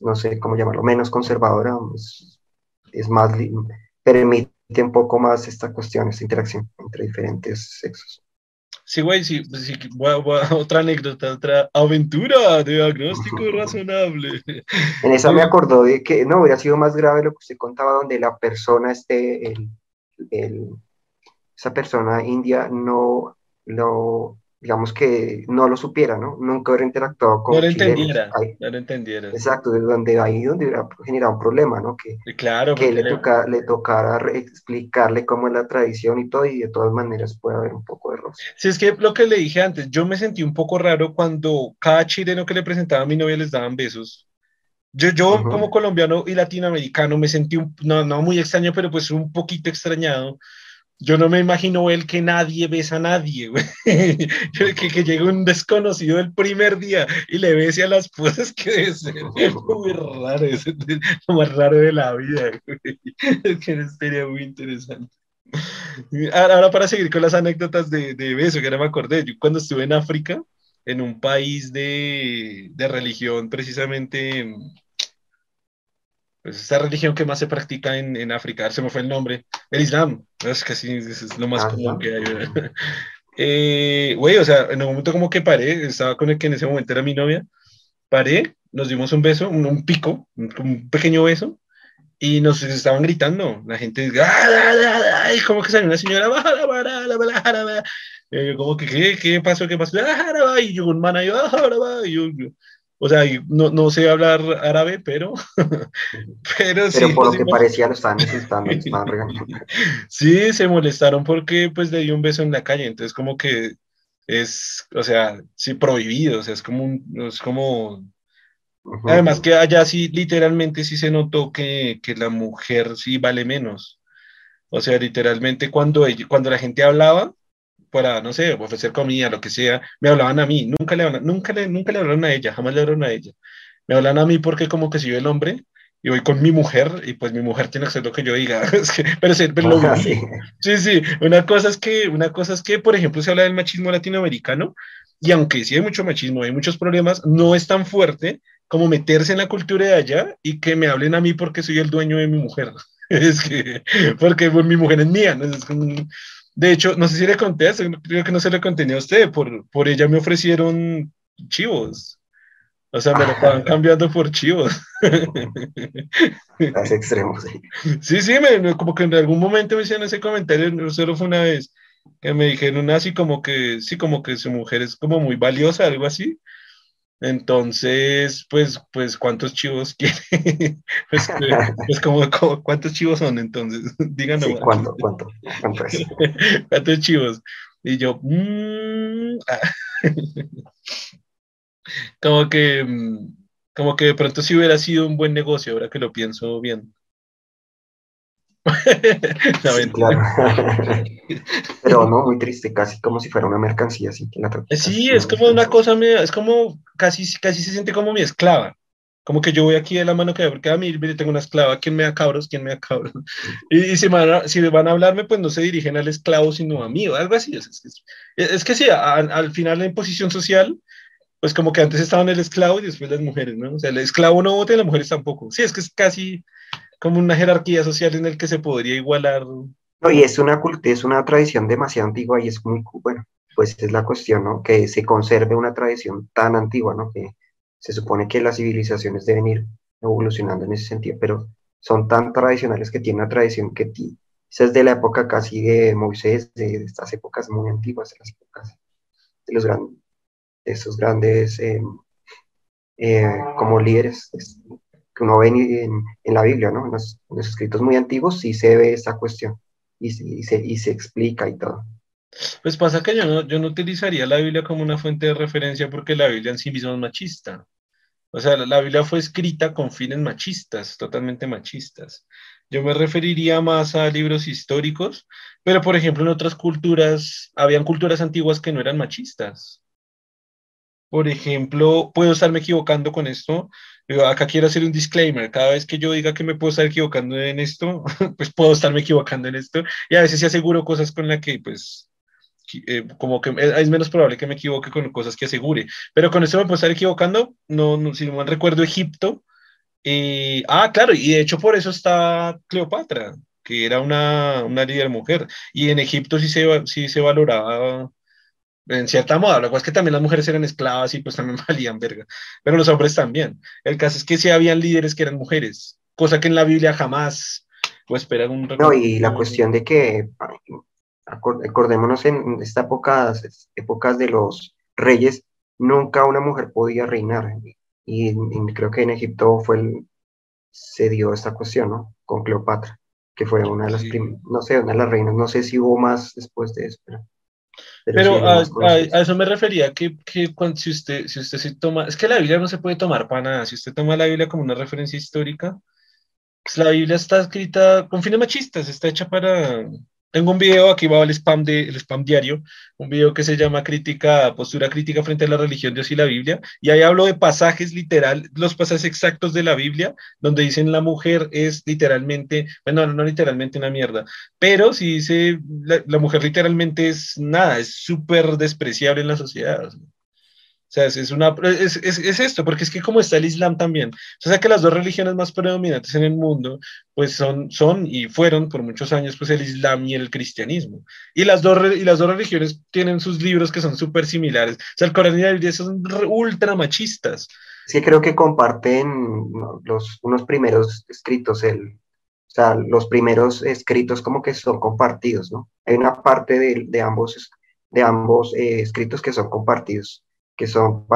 no sé cómo llamarlo, menos conservadora, es, es más, permite un poco más esta cuestión, esta interacción entre diferentes sexos. Sí, güey, sí, sí [LAUGHS] otra anécdota, otra aventura de diagnóstico [LAUGHS] razonable. En esa me acordó de que no hubiera sido más grave lo que usted contaba, donde la persona, este, el, el, esa persona india no lo digamos que no lo supiera, ¿no? Nunca hubiera interactuado con No lo entendiera, no lo entendiera. Exacto, de donde ahí donde hubiera generado un problema, ¿no? Que, claro, que le, toca, le tocara explicarle cómo es la tradición y todo, y de todas maneras puede haber un poco de error. Sí, es que lo que le dije antes, yo me sentí un poco raro cuando cada chileno que le presentaba a mi novia les daban besos. Yo, yo como colombiano y latinoamericano me sentí, un, no, no muy extraño, pero pues un poquito extrañado yo no me imagino él que nadie besa a nadie, güey. [LAUGHS] que, que llegue un desconocido el primer día y le bese a las esposas que debe ser [LAUGHS] muy raro, es lo más raro de la vida, güey. [LAUGHS] Es que sería muy interesante. Ahora para seguir con las anécdotas de, de beso, que ahora me acordé, yo cuando estuve en África, en un país de, de religión precisamente pues esa religión que más se practica en, en, África, se me fue el nombre, el Islam, es que sí, es lo más común que hay. [LAUGHS] eh, güey, o sea, en un momento como que paré, estaba con el que en ese momento era mi novia, paré, nos dimos un beso, un, un pico, un, un, pequeño beso, y nos estaban gritando, la gente, ¡ay! Como que salió una señora, y yo como que, ¿qué, qué pasó? ¿Qué pasó? Y yo, un man, y yo, o sea, no, no sé hablar árabe, pero. [LAUGHS] pero, sí, por lo que parecía lo estaban [LAUGHS] necesitando, Sí, se molestaron porque pues le dio un beso en la calle, entonces como que es, o sea, sí, prohibido, o sea, es como un, es como. Además que allá sí, literalmente sí se notó que, que, la mujer sí vale menos. O sea, literalmente cuando, cuando la gente hablaba, para, no sé, ofrecer comida, lo que sea, me hablaban a mí, nunca le, hablan, nunca le, nunca le hablaron a ella, jamás le hablaron a ella. Me hablan a mí porque como que soy el hombre y voy con mi mujer y pues mi mujer tiene que hacer lo que yo diga. [LAUGHS] pero, sí, pero ah, sí. sí, sí, una cosa es que, una cosa es que, por ejemplo, se habla del machismo latinoamericano y aunque sí hay mucho machismo, hay muchos problemas, no es tan fuerte como meterse en la cultura de allá y que me hablen a mí porque soy el dueño de mi mujer. [LAUGHS] es que, porque pues, mi mujer es mía, ¿no? es como, de hecho, no sé si le conté, creo que no se le conté a usted, por, por ella me ofrecieron chivos. O sea, me lo estaban cambiando por chivos. Es extremo, [LAUGHS] sí. Sí, sí, como que en algún momento me hicieron ese comentario, solo fue una vez, que me dijeron así como que, sí, como que su mujer es como muy valiosa, algo así. Entonces, pues, pues, ¿cuántos chivos [LAUGHS] quiere? pues, pues como, ¿cuántos chivos son entonces? [LAUGHS] Díganos. Sí, ¿cuánto, cuánto, cuánto es? [LAUGHS] ¿Cuántos chivos? Y yo, mmm, como que, mm, como que de pronto sí hubiera sido un buen negocio, ahora que lo pienso bien. [LAUGHS] Pero no, muy triste, casi como si fuera una mercancía, así que la Sí, es como una cosa, es como casi, casi se siente como mi esclava. Como que yo voy aquí de la mano que porque a mí tengo una esclava, ¿quién me da cabros? ¿Quién me da cabros? [LAUGHS] Y, si, van a, si van a hablarme, pues no se dirigen al esclavo, sino a mí, o algo así. Es, es, que sí, al final la imposición social pues como que antes estaban el esclavo y después las mujeres, ¿no? O sea, el esclavo no vota y las mujeres tampoco. Sí, es que es casi como una jerarquía social en el que se podría igualar. No, y es una, es una tradición demasiado antigua y es muy, bueno, pues es la cuestión, ¿no? Que se conserve una tradición tan antigua, ¿no? Que se supone que las civilizaciones deben ir evolucionando en ese sentido, pero son tan tradicionales que tienen una tradición que es de la época casi de Moisés, de, estas épocas muy antiguas, de las épocas de los grandes esos grandes eh, eh, como líderes que uno ve en, en la Biblia, ¿no? En los, escritos muy antiguos sí se ve esa cuestión y, se, y se explica y todo. Pues pasa que yo no, yo no utilizaría la Biblia como una fuente de referencia porque la Biblia en sí misma es machista. O sea, la Biblia fue escrita con fines machistas, totalmente machistas. Yo me referiría más a libros históricos, pero por ejemplo en otras culturas, habían culturas antiguas que no eran machistas. Por ejemplo, puedo estarme equivocando con esto. acá quiero hacer un disclaimer. Cada vez que yo diga que me puedo estar equivocando en esto, [LAUGHS] pues puedo estarme equivocando en esto. Y a veces sí aseguro cosas con las que, pues, eh, como que es menos probable que me equivoque con cosas que asegure. Pero con esto me puedo estar equivocando. No, no si no mal recuerdo, Egipto. Eh, ah, claro, y de hecho por eso está Cleopatra, que era una, una líder mujer. Y en Egipto sí se, sí se valoraba en cierta moda. Lo que es que también las mujeres eran esclavas y pues también [LAUGHS] valían verga, pero los hombres también. El caso es que sí habían líderes que eran mujeres, cosa que en la Biblia jamás, pues esperar un... No, y la cuestión de que, acordémonos en esta época, épocas de los reyes, nunca una mujer podía reinar. Y, creo que en Egipto fue el, se dio esta cuestión, ¿no? Con Cleopatra, que fue una de las primeras, no sé, una de las reinas, no sé si hubo más después de eso. Pero... Pero, a, eso me refería que, que cuando, si usted, si usted se toma, es que la Biblia no se puede tomar para nada, si usted toma la Biblia como una referencia histórica, pues la Biblia está escrita con fines machistas, está hecha para, tengo un video, aquí va el spam, de, el spam diario, un video que se llama crítica, postura crítica frente a la religión, Dios y la Biblia, y ahí hablo de pasajes literal, los pasajes exactos de la Biblia, donde dicen la mujer es literalmente, bueno, no, literalmente una mierda, pero si dice la, la mujer literalmente es nada, es súper despreciable en la sociedad. O sea, es, una, es, es, esto, porque es que como está el Islam también, o sea que las dos religiones más predominantes en el mundo, pues son, son y fueron por muchos años, pues el Islam y el cristianismo. Y las dos, y las dos religiones tienen sus libros que son súper similares. O sea, el Corán y la Biblia son ultra machistas. Sí, creo que comparten los, unos primeros escritos, el, o sea, los primeros escritos como que son compartidos, ¿no? Hay una parte de, de ambos, de ambos eh, escritos que son compartidos que son,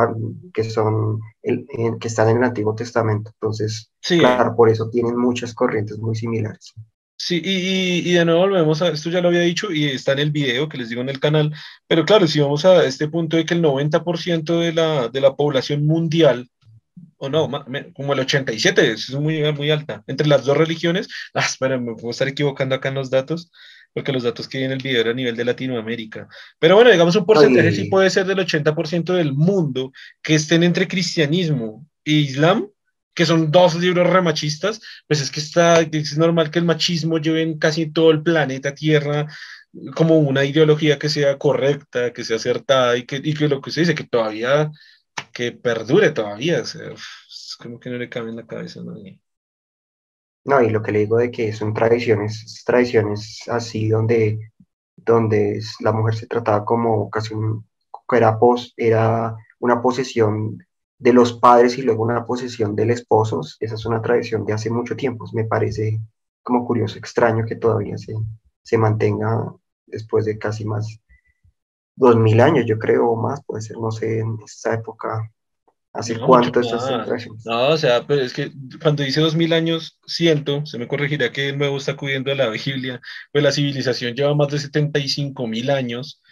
que, son el, que están en el Antiguo Testamento. Entonces, claro, por eso tienen muchas corrientes muy similares. Sí, y, y, de nuevo volvemos a, esto ya lo había dicho y está en el video que les digo en el canal, pero claro, si vamos a este punto de que el 90% de la, de la población mundial, o no, como el 87, es muy, muy alta, entre las dos religiones, [LAUGHS] ah, espera, me puedo estar equivocando acá en los datos, porque los datos que hay en el video eran a nivel de Latinoamérica. Pero bueno, digamos un porcentaje sí puede ser del 80% del mundo que estén entre cristianismo e islam, que son dos libros remachistas, pues es que está, es normal que el machismo lleve en casi todo el planeta Tierra como una ideología que sea correcta, que sea acertada y que, y que lo que se dice, que todavía, que perdure todavía, o sea, es como que no le cabe en la cabeza a nadie. No, y lo que le digo de que son tradiciones, tradiciones así donde, donde la mujer se trataba como casi un, era, pos, era una posesión de los padres y luego una posesión del esposo, esa es una tradición de hace mucho tiempo. Me parece como curioso, extraño que todavía se, se mantenga después de casi más dos mil años, yo creo, o más, puede ser, no sé, en esa época. ¿Hace cuánto estas tradiciones? No, o sea, pero es que cuando dice dos mil años, siento, se me corregirá que de nuevo está acudiendo a la Biblia, pues la civilización lleva más de 75 mil años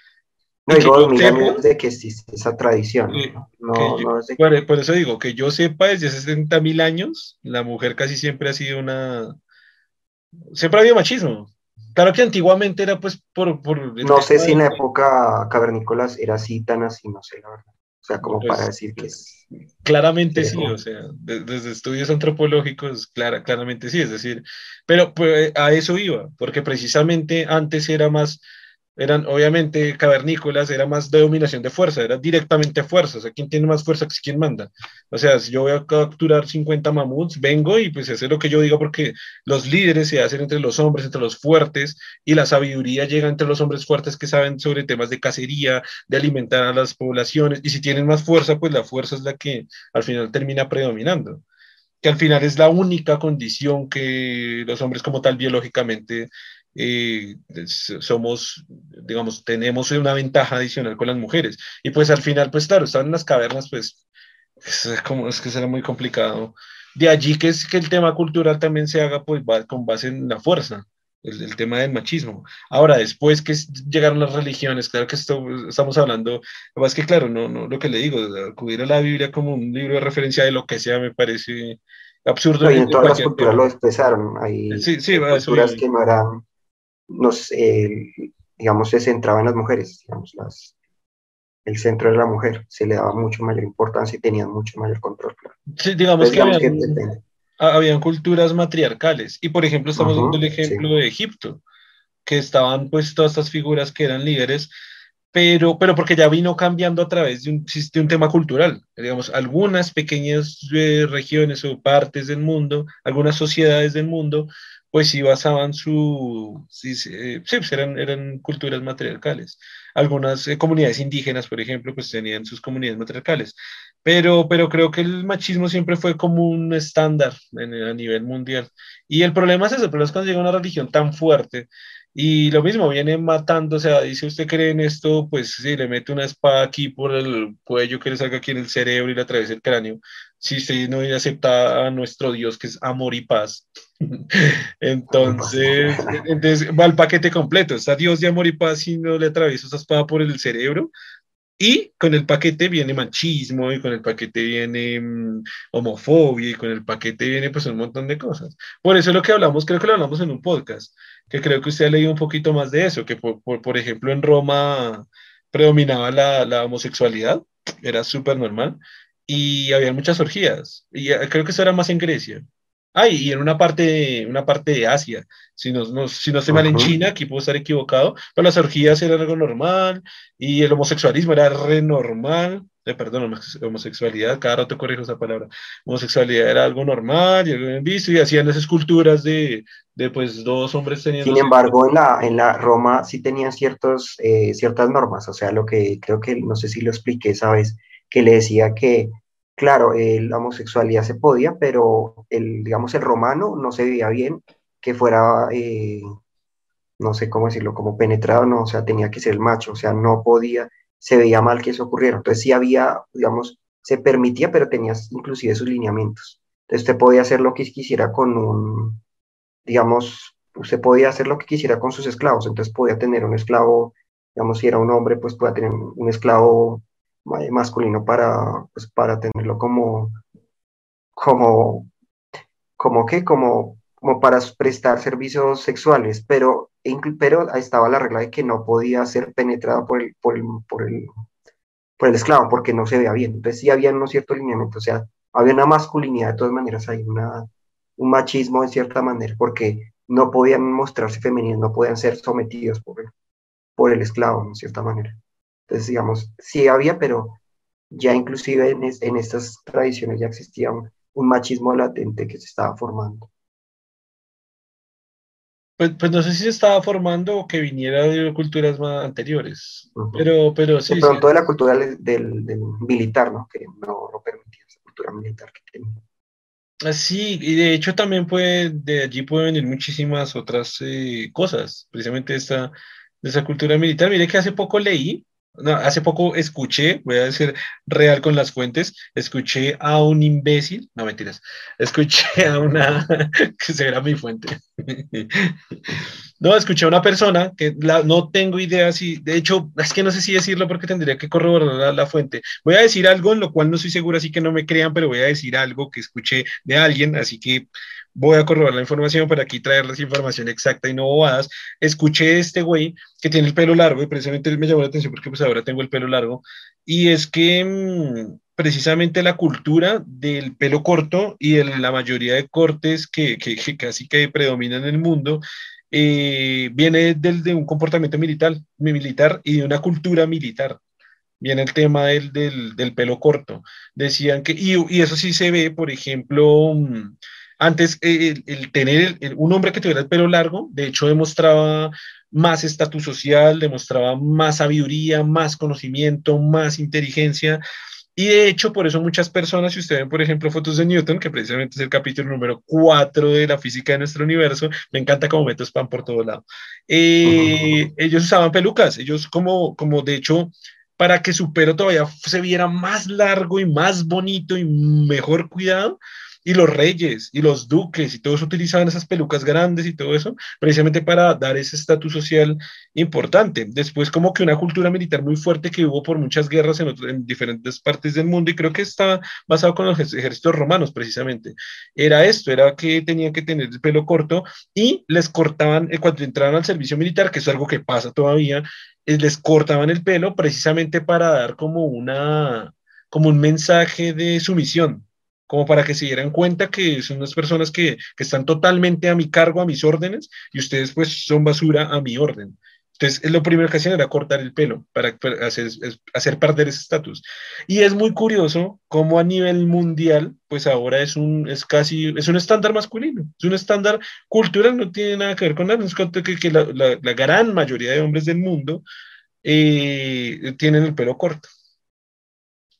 no, digo mil años de que existe esa tradición. ¿no? por, eso digo, que yo sepa, desde 60 mil años, la mujer casi siempre ha sido una... Siempre ha habido machismo. Claro que antiguamente era pues por... por no sé si en la época cavernícolas era así, tan así, no sé, la verdad. O sea, como pues, para decir que es... Claramente sí, o sea, desde estudios antropológicos, clara, claramente sí, es decir, pero pues, a eso iba, porque precisamente antes era más eran obviamente cavernícolas, era más de dominación de fuerza, era directamente fuerza, o sea, ¿quién tiene más fuerza que quién manda? O sea, si yo voy a capturar 50 mamuts, vengo y pues eso es lo que yo digo porque los líderes se hacen entre los hombres, entre los fuertes, y la sabiduría llega entre los hombres fuertes que saben sobre temas de cacería, de alimentar a las poblaciones, y si tienen más fuerza, pues la fuerza es la que al final termina predominando que al final es la única condición que los hombres como tal biológicamente eh, somos, digamos, tenemos una ventaja adicional con las mujeres. Y pues al final, pues claro, estaban en las cavernas, pues es, como, es que será muy complicado. De allí que es que el tema cultural también se haga pues con base en la fuerza. El, tema del machismo. Ahora, después que llegaron las religiones, claro que esto, estamos hablando, más que claro, no, no, lo que le digo, acudir a la Biblia como un libro de referencia de lo que sea me parece absurdo. y en todas las culturas lo expresaron, hay sí, sí, culturas que no eran nos, digamos, se centraba en las mujeres, digamos, las, el centro de la mujer, se le daba mucho mayor importancia y tenían mucho mayor control. Sí, digamos, que, habían, culturas matriarcales. Y por ejemplo, estamos dando el ejemplo de Egipto, que estaban pues todas estas figuras que eran líderes, pero, pero porque ya vino cambiando a través de un, de un tema cultural. Digamos, algunas pequeñas eh, regiones o partes del mundo, algunas sociedades del mundo pues sí basaban su, sí, sí, pues eran, eran culturas matriarcales. Algunas eh, comunidades indígenas, por ejemplo, pues tenían sus comunidades matriarcales. Pero, pero creo que el machismo siempre fue como un estándar a nivel mundial. Y el problema es ese, el problema es cuando llega una religión tan fuerte y lo mismo, viene matando, o sea, dice usted cree en esto, pues sí, le mete una espada aquí por el cuello que le salga aquí en el cerebro y le atraviesa el cráneo. Si usted no acepta a nuestro Dios, que es amor y paz. [LAUGHS] entonces, entonces va el paquete completo. Está Dios de amor y paz y no le atraviesa esa espada por el cerebro. Y con el paquete viene machismo, y con el paquete viene mm, homofobia, y con el paquete viene pues un montón de cosas. Por eso es lo que hablamos, creo que lo hablamos en un podcast, que creo que usted ha leído un poquito más de eso, que por, por, ejemplo en Roma predominaba la, la homosexualidad, era súper normal, y había muchas orgías, y eh, creo que eso era más en Grecia. Ah, y en una parte, una parte de Asia, si no, no si no estoy mal en China, aquí puedo estar equivocado, pero las orgías eran algo normal y el homosexualismo era re normal, eh, perdón, homosexualidad, cada rato corrijo esa palabra, homosexualidad era algo normal y algo bien visto y hacían esas esculturas de, de pues dos hombres teniendo... Sin embargo, en la, en la Roma sí tenían ciertos, eh, ciertas normas, o sea, lo que creo que, no sé si lo expliqué esa vez, que le decía que claro, la homosexualidad se podía, pero el, digamos, el romano no se veía bien que fuera, eh, no sé cómo decirlo, como penetrado, no, o sea, tenía que ser el macho, o sea, no podía, se veía mal que eso ocurriera. Entonces sí había, digamos, se permitía, pero tenías inclusive sus lineamientos. Entonces usted podía hacer lo que quisiera con un, digamos, usted podía hacer lo que quisiera con sus esclavos, entonces podía tener un esclavo, digamos, si era un hombre, pues podía tener un esclavo masculino para, pues, para tenerlo como, como, como que, como, como para prestar servicios sexuales, pero, pero ahí estaba la regla de que no podía ser penetrado por el, por el, por el, por el esclavo, porque no se veía bien. Entonces sí había unos ciertos lineamientos, o sea, había una masculinidad de todas maneras, hay una, un machismo de cierta manera, porque no podían mostrarse femeninos, no podían ser sometidos por el, por el esclavo, de cierta manera. Entonces, digamos, sí había, pero ya inclusive en, estas tradiciones ya existía un, machismo latente que se estaba formando. Pues, pues, no sé si se estaba formando o que viniera de culturas más anteriores, pero, pero sí. De pronto de la cultura del, militar, ¿no? Que no, no permitía esa cultura militar que tenía. Ah, sí, y de hecho también puede, de allí pueden venir muchísimas otras eh, cosas, precisamente esta, de esa cultura militar. Mire que hace poco leí no, hace poco escuché, voy a decir real con las fuentes, escuché a un imbécil, no mentiras, escuché a una, [LAUGHS] que será mi fuente. [LAUGHS] No, escuché a una persona que no tengo idea si, de hecho, es que no sé si decirlo porque tendría que corroborar la, la, fuente. Voy a decir algo en lo cual no estoy seguro, así que no me crean, pero voy a decir algo que escuché de alguien, así que voy a corroborar la información para aquí traerles información exacta y no bobadas. Escuché este güey que tiene el pelo largo y precisamente me llamó la atención porque pues ahora tengo el pelo largo y es que mm, precisamente la cultura del pelo corto y de la mayoría de cortes que, que, casi que predominan en el mundo eh, viene del, de un comportamiento militar, militar y de una cultura militar viene el tema del, del, del, pelo corto. Decían que, y, y, eso sí se ve, por ejemplo, mm, antes, eh, el, tener un hombre que tuviera el pelo largo, de hecho, demostraba más estatus social, demostraba más sabiduría, más conocimiento, más inteligencia. Y de hecho, por eso muchas personas, si ustedes ven, por ejemplo, fotos de Newton, que precisamente es el capítulo número 4 de la física de nuestro universo, me encanta cómo meto spam por todo lado. Eh, ellos usaban pelucas, ellos como, como de hecho, para que su pelo todavía se viera más largo y más bonito y mejor cuidado, y los reyes y los duques y todos utilizaban esas pelucas grandes y todo eso, precisamente para dar ese estatus social importante. Después como que una cultura militar muy fuerte que hubo por muchas guerras en, diferentes partes del mundo y creo que está basado con los ejércitos romanos precisamente. Era esto, era que tenían que tener el pelo corto y les cortaban, eh, cuando entraban al servicio militar, que es algo que pasa todavía, eh, les cortaban el pelo precisamente para dar como una como un mensaje de sumisión, como para que se dieran cuenta que son unas personas que, que, están totalmente a mi cargo, a mis órdenes, y ustedes pues son basura a mi orden. Entonces, lo primero que hacían era cortar el pelo para, hacer, perder ese estatus. Y es muy curioso cómo a nivel mundial, pues ahora es un, es casi, es un estándar masculino, es un estándar cultural, no tiene nada que ver con nada, es que, que la, gran mayoría de hombres del mundo eh, tienen el pelo corto.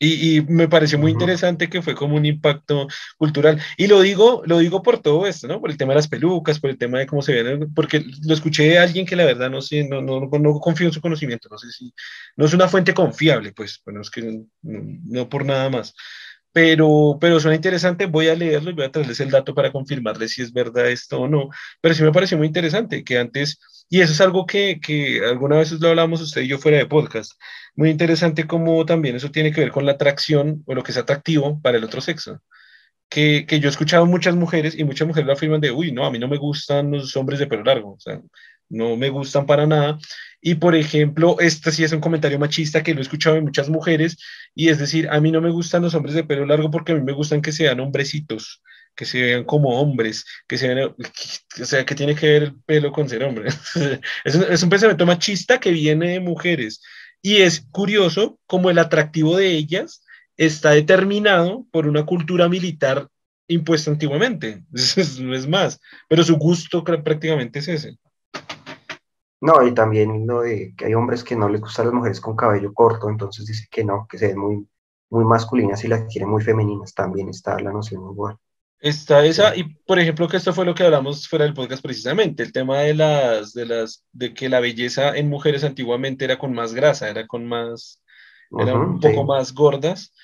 Y, me pareció muy interesante que fue como un impacto cultural. Y lo digo, lo digo por todo esto, ¿no? Por el tema de las pelucas, por el tema de cómo se ven, porque lo escuché de alguien que la verdad no sé, no, no, no confío en su conocimiento, no sé si, no es una fuente confiable, pues, bueno, es que no, no por nada más. Pero, pero suena interesante, voy a leerlo y voy a traerles el dato para confirmarles si es verdad esto o no. Pero sí me pareció muy interesante que antes, y eso es algo que, que alguna vez lo hablamos usted y yo fuera de podcast, muy interesante cómo también eso tiene que ver con la atracción o lo que es atractivo para el otro sexo. Que, que yo he escuchado muchas mujeres y muchas mujeres lo afirman de, uy, no, a mí no me gustan los hombres de pelo largo, o sea, no me gustan para nada. Y por ejemplo, este sí es un comentario machista que lo he escuchado de muchas mujeres, y es decir, a mí no me gustan los hombres de pelo largo porque a mí me gustan que sean hombrecitos, que se vean como hombres, que se vean, o sea, que tiene que ver el pelo con ser hombre. [LAUGHS] es, un, es pensamiento machista que viene de mujeres y es curioso como el atractivo de ellas está determinado por una cultura militar impuesta antiguamente. [LAUGHS] No es más, pero su gusto prácticamente es ese. No, y también lo de que hay hombres que no les gustan las mujeres con cabello corto, entonces dice que no, que se ven muy, muy masculinas y las quieren muy femeninas, también está la noción igual. Está esa, y por ejemplo, que esto fue lo que hablamos fuera del podcast precisamente, el tema de las, de las, de que la belleza en mujeres antiguamente era con más grasa, era con más, eran un poco más gordas,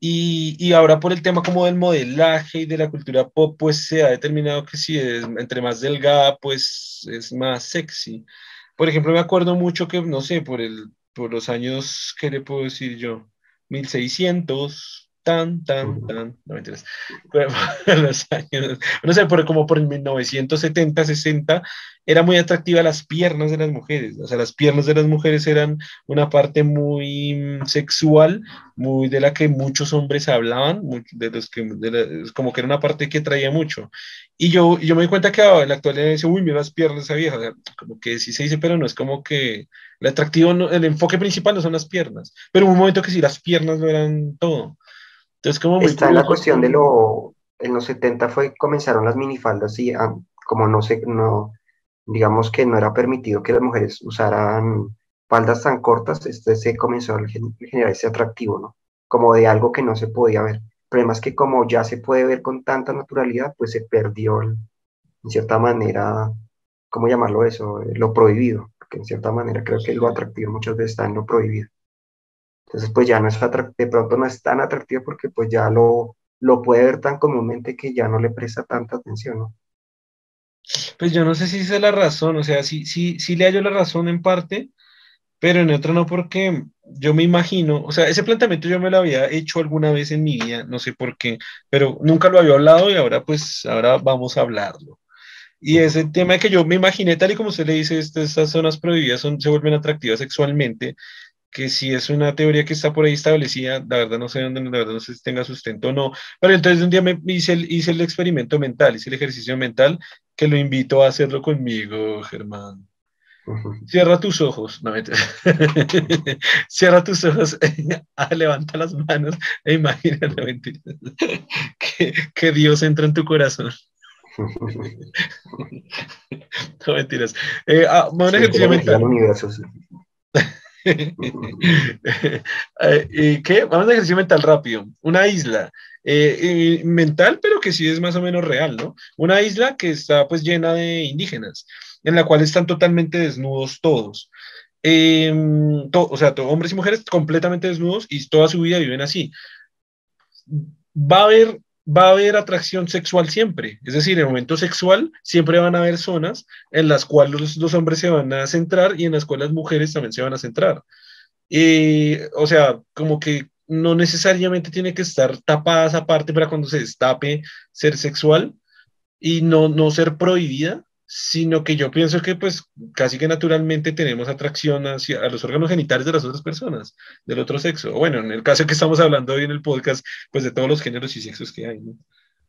y, y, ahora por el tema como del modelaje y de la cultura pop, pues se ha determinado que si es entre más delgada, pues es más sexy. Por ejemplo, me acuerdo mucho que, no sé, por, el, por los años, ¿qué le puedo decir yo? 1600, tan, tan, tan, no mentiras, [LAUGHS] los años, no sé, por, como por el 1970, 60, era muy atractiva las piernas de las mujeres, o sea, las piernas de las mujeres eran una parte muy mm, sexual, muy de la que muchos hombres hablaban, de los que, como que era una parte que traía mucho. Y yo, yo me di cuenta que en la actualidad dice, uy, mira las piernas de esa vieja, como que sí se dice, pero no es como que el atractivo, el enfoque principal no son las piernas, pero hubo un momento que sí, las piernas no eran todo. Entonces, como Está en la cuestión de lo, en los 70 fue, comenzaron las minifaldas y ah, como no sé, no, digamos que no era permitido que las mujeres usaran faldas tan cortas, este se comenzó a generar ese atractivo, ¿no? Como de algo que no se podía ver. El problema es que como ya se puede ver con tanta naturalidad, pues se perdió, en cierta manera, ¿cómo llamarlo eso? Lo prohibido, porque en cierta manera creo que lo atractivo muchas veces está en lo prohibido. Entonces, pues ya no es de pronto no es tan atractivo porque pues ya lo, lo puede ver tan comúnmente que ya no le presta tanta atención, ¿no? Pues yo no sé si esa es la razón, o sea, sí, sí, sí le hallo la razón en parte, pero en otra no porque yo me imagino, o sea, ese planteamiento yo me lo había hecho alguna vez en mi vida, no sé por qué, pero nunca lo había hablado y ahora pues, ahora vamos a hablarlo. Y ese tema que yo me imaginé, tal y como usted le dice, estas zonas prohibidas son, se vuelven atractivas sexualmente, que si es una teoría que está por ahí establecida, la verdad no sé dónde, la verdad no sé si tenga sustento o no, pero entonces un día me hice el, hice el experimento mental, hice el ejercicio mental, que lo invito a hacerlo conmigo, Germán. [LAUGHS] Cierra tus ojos, no [LAUGHS] Cierra tus ojos, [LAUGHS] ah, levanta las manos e imagina, que, que Dios entra en tu corazón. no mentiras. Eh, ah, un ejercicio mental. [LAUGHS] Eh, ¿Qué? Vamos a ejercicio mental rápido. Una isla eh, mental, pero que sí es más o menos real, ¿no? Una isla que está pues llena de indígenas, en la cual están totalmente desnudos todos. Em, o sea, hombres y mujeres completamente desnudos y toda su vida viven así. Va a haber va a haber atracción sexual siempre. Es decir, en el momento sexual siempre van a haber zonas en las cuales los, hombres se van a centrar y en las cuales las mujeres también se van a centrar. Y, o sea, como que no necesariamente tiene que estar tapada esa parte para cuando se destape ser sexual y no, no ser prohibida, sino que yo pienso que pues casi que naturalmente tenemos atracción hacia a los órganos genitales de las otras personas, del otro sexo. Bueno, en el caso que estamos hablando hoy en el podcast, pues de todos los géneros y sexos que hay.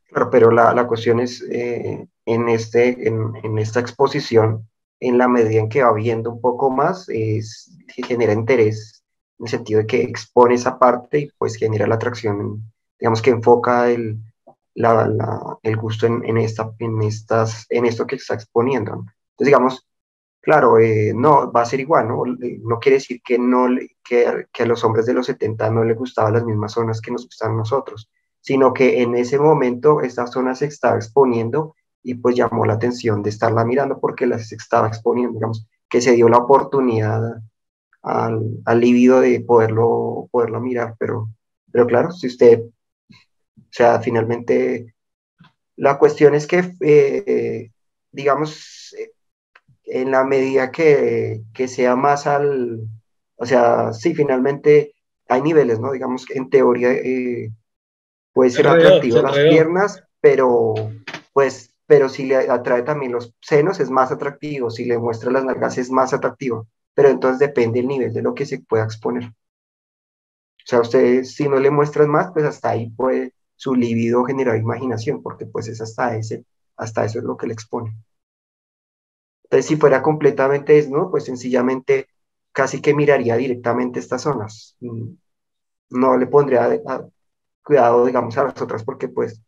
Claro, pero la, la cuestión es eh, en, este, en, en, esta exposición, en la medida en que va viendo un poco más, es, genera interés en el sentido de que expone esa parte y pues genera la atracción, digamos que enfoca el, el gusto en, esta, en, estas, en esto que está exponiendo. Entonces, digamos, claro, eh, no, va a ser igual, ¿no? No quiere decir que, no, que, a los hombres de los 70 no les gustaban las mismas zonas que nos gustan a nosotros, sino que en ese momento esta zona se estaba exponiendo y pues llamó la atención de estarla mirando porque las estaba exponiendo, digamos, que se dio la oportunidad al, al libido de poderlo, poderlo mirar, pero, pero claro, si usted o sea, finalmente, la cuestión es que, eh, digamos, en la medida que, sea más al, o sea, sí, finalmente hay niveles, ¿no? Digamos, que en teoría eh, puede ser atractivo las piernas, pero pues, pero si le atrae también los senos es más atractivo, si le muestra las nalgas es más atractivo, pero entonces depende el nivel de lo que se pueda exponer. O sea, usted si no le muestran más, pues hasta ahí puede, su libido generar imaginación, porque pues es hasta, ese, hasta eso es lo que le expone. Entonces, si fuera completamente desnudo, pues sencillamente casi que miraría directamente estas zonas. Mm, no le pondría cuidado, digamos, a las otras, porque pues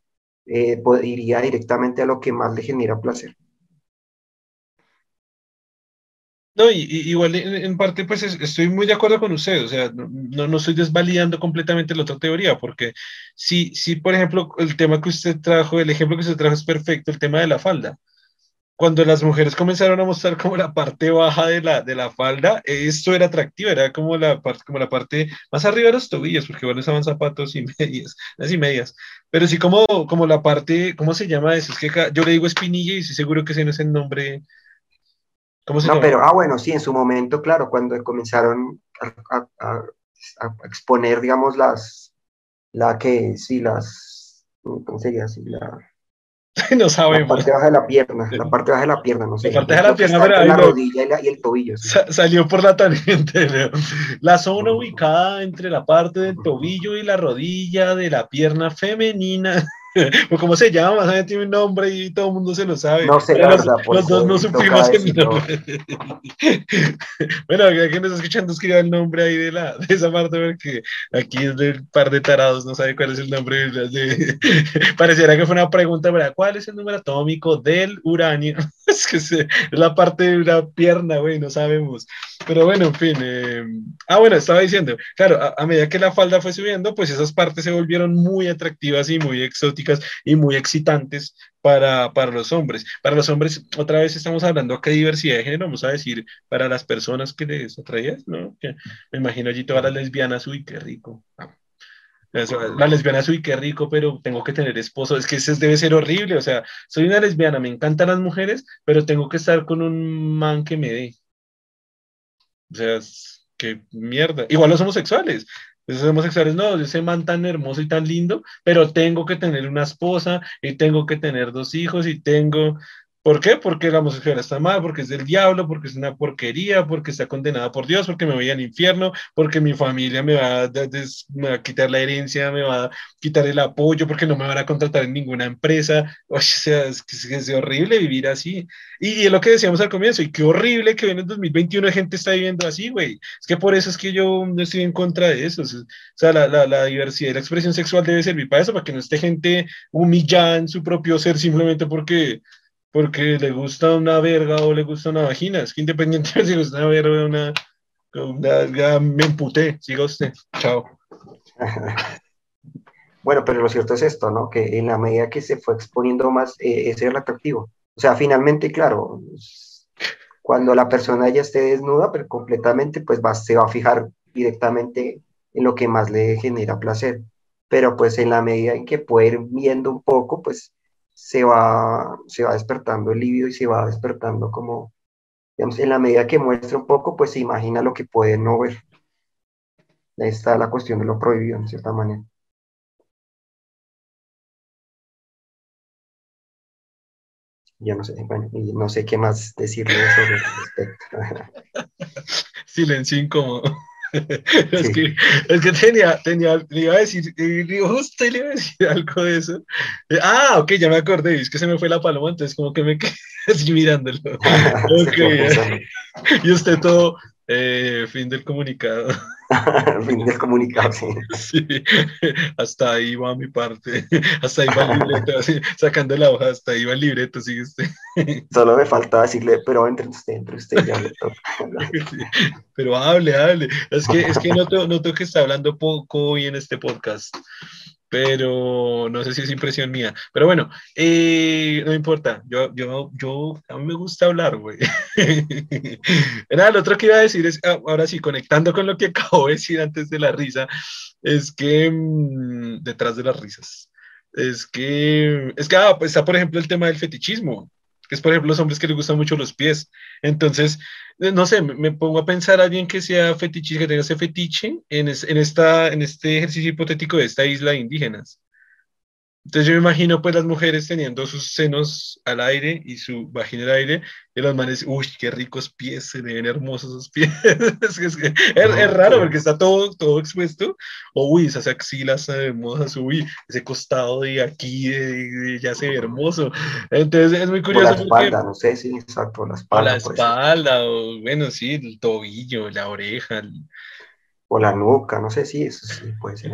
eh, iría directamente a lo que más le genera placer. No, y, igual en, parte pues estoy muy de acuerdo con usted, o sea, no, no estoy desvalidando completamente la otra teoría, porque si, si, por ejemplo, el tema que usted trajo, el ejemplo que usted trajo es perfecto, el tema de la falda. Cuando las mujeres comenzaron a mostrar como la parte baja de la, de la falda, esto era atractivo, era como la, parte, como la parte más arriba de los tobillos, porque igual usaban zapatos y [LAUGHS] medias, así medias, pero sí como, como la parte, ¿cómo se llama eso? Es que yo le digo espinilla y estoy seguro que ese no es el nombre no, pero, ah, bueno, sí, en su momento, claro, cuando comenzaron a, exponer, digamos, las, la que, sí, las, ¿cómo sería? Sí, la, [LAUGHS] no sabemos. La parte baja de la pierna, la parte baja de la pierna, no sé. La parte baja de la pierna, pero la rodilla y, el tobillo. salió por la tangente, La zona ubicada entre la parte del tobillo y la rodilla de la pierna femenina. [LAUGHS] [LAUGHS] o cómo se llama, ¿sabes? tiene un nombre y todo el mundo se lo sabe. No sé, los, verdad, los dos no supimos el nombre. [LAUGHS] bueno, quien nos está escuchando escriba el nombre ahí de, la, de esa parte, porque aquí es del par de tarados, no sabe cuál es el nombre. De, [LAUGHS] pareciera que fue una pregunta, ¿verdad? ¿Cuál es el número atómico del uranio? es que es la parte de una pierna, güey, no sabemos. Pero bueno, en fin. Eh, ah, bueno, estaba diciendo, claro, a, medida que la falda fue subiendo, pues esas partes se volvieron muy atractivas y muy exóticas y muy excitantes para, para los hombres. Para los hombres, otra vez estamos hablando acá de diversidad de género, vamos a decir, para las personas que les atraías, ¿no? Que me imagino allí todas las lesbianas, uy, qué rico. La lesbiana, uy, qué rico, pero tengo que tener esposo. Es que eso debe ser horrible. O sea, soy una lesbiana, me encantan las mujeres, pero tengo que estar con un man que me dé. O sea, qué mierda. Igual los homosexuales. Los homosexuales, no, ese man tan hermoso y tan lindo, pero tengo que tener una esposa y tengo que tener dos hijos y tengo, ¿Por qué? Porque la homosexualidad está mal, porque es del diablo, porque es una porquería, porque está condenada por Dios, porque me voy al infierno, porque mi familia me va, a, quitar la herencia, me va a quitar el apoyo, porque no me van a contratar en ninguna empresa. O sea, es, es horrible vivir así. Y, es lo que decíamos al comienzo, y qué horrible que en el 2021 la gente está viviendo así, güey. Es que por eso es que yo no estoy en contra de eso. O sea, la, la, la diversidad y la expresión sexual debe servir para eso, para que no esté gente humillada en su propio ser simplemente porque porque le gusta una verga o le gusta una vagina. Es que independientemente si le gusta una verga o una, una, me emputé. Siga usted. Chao. [LAUGHS] bueno, pero lo cierto es esto, ¿no? Que en la medida que se fue exponiendo más, eh, ese era el atractivo. O sea, finalmente, claro, cuando la persona ya esté desnuda, pero completamente, pues va, se va a fijar directamente en lo que más le genera placer. Pero pues en la medida en que puede ir viendo un poco, pues se va, se va despertando el líbido y se va despertando como, digamos, en la medida que muestra un poco, pues se imagina lo que puede no ver. Ahí está la cuestión de lo prohibido, en cierta manera. Yo no sé, bueno, no sé qué más decirle sobre respecto. [LAUGHS] Silencio incómodo. [LAUGHS] es, que, es, que, tenía, tenía, le iba a decir, justo le iba a decir algo de eso. Eh, ah, ok, ya me acordé, es que se me fue la paloma, entonces como que me [LAUGHS] quedé así mirándolo. [LAUGHS] okay. y usted todo, eh, fin del comunicado. [LAUGHS] fin del comunicado, sí. [LAUGHS] sí. Hasta ahí va mi parte. Hasta ahí va el libreto, así, sacando la hoja, hasta ahí va el libreto, sigue usted. [LAUGHS] Solo me falta decirle, pero entre usted, entre usted, ya le toca. Pero hable, hable. Es que, es que noto, noto que está hablando poco hoy en este podcast pero no sé si es impresión mía. Pero bueno, eh, no importa, yo, yo, yo, a mí me gusta hablar, güey. [LAUGHS] Nada, lo otro que iba a decir es, ah, ahora sí, conectando con lo que [LAUGHS] acabo de decir antes de la risa, es que mm, detrás de las risas, es que, es que, ah, pues está por ejemplo el tema del fetichismo que es por ejemplo los hombres que les gustan mucho los pies. Entonces, eh, no sé, me, pongo a pensar a alguien que sea fetiche, que tenga ese fetiche en, esta, en este ejercicio hipotético de esta isla de indígenas. Entonces yo me imagino pues las mujeres teniendo sus senos al aire y su vagina al aire y los manes, uy, qué ricos pies, se ven hermosos esos pies. [LAUGHS] es, que, es, raro porque está todo, todo expuesto. O uy, esas axilas hermosas, uy, ese costado de aquí ya se ve hermoso. Entonces es muy curioso. O la espalda, no sé si exacto, la espalda. O la espalda, o bueno, sí, el tobillo, la oreja. O la nuca, no sé si eso sí puede ser.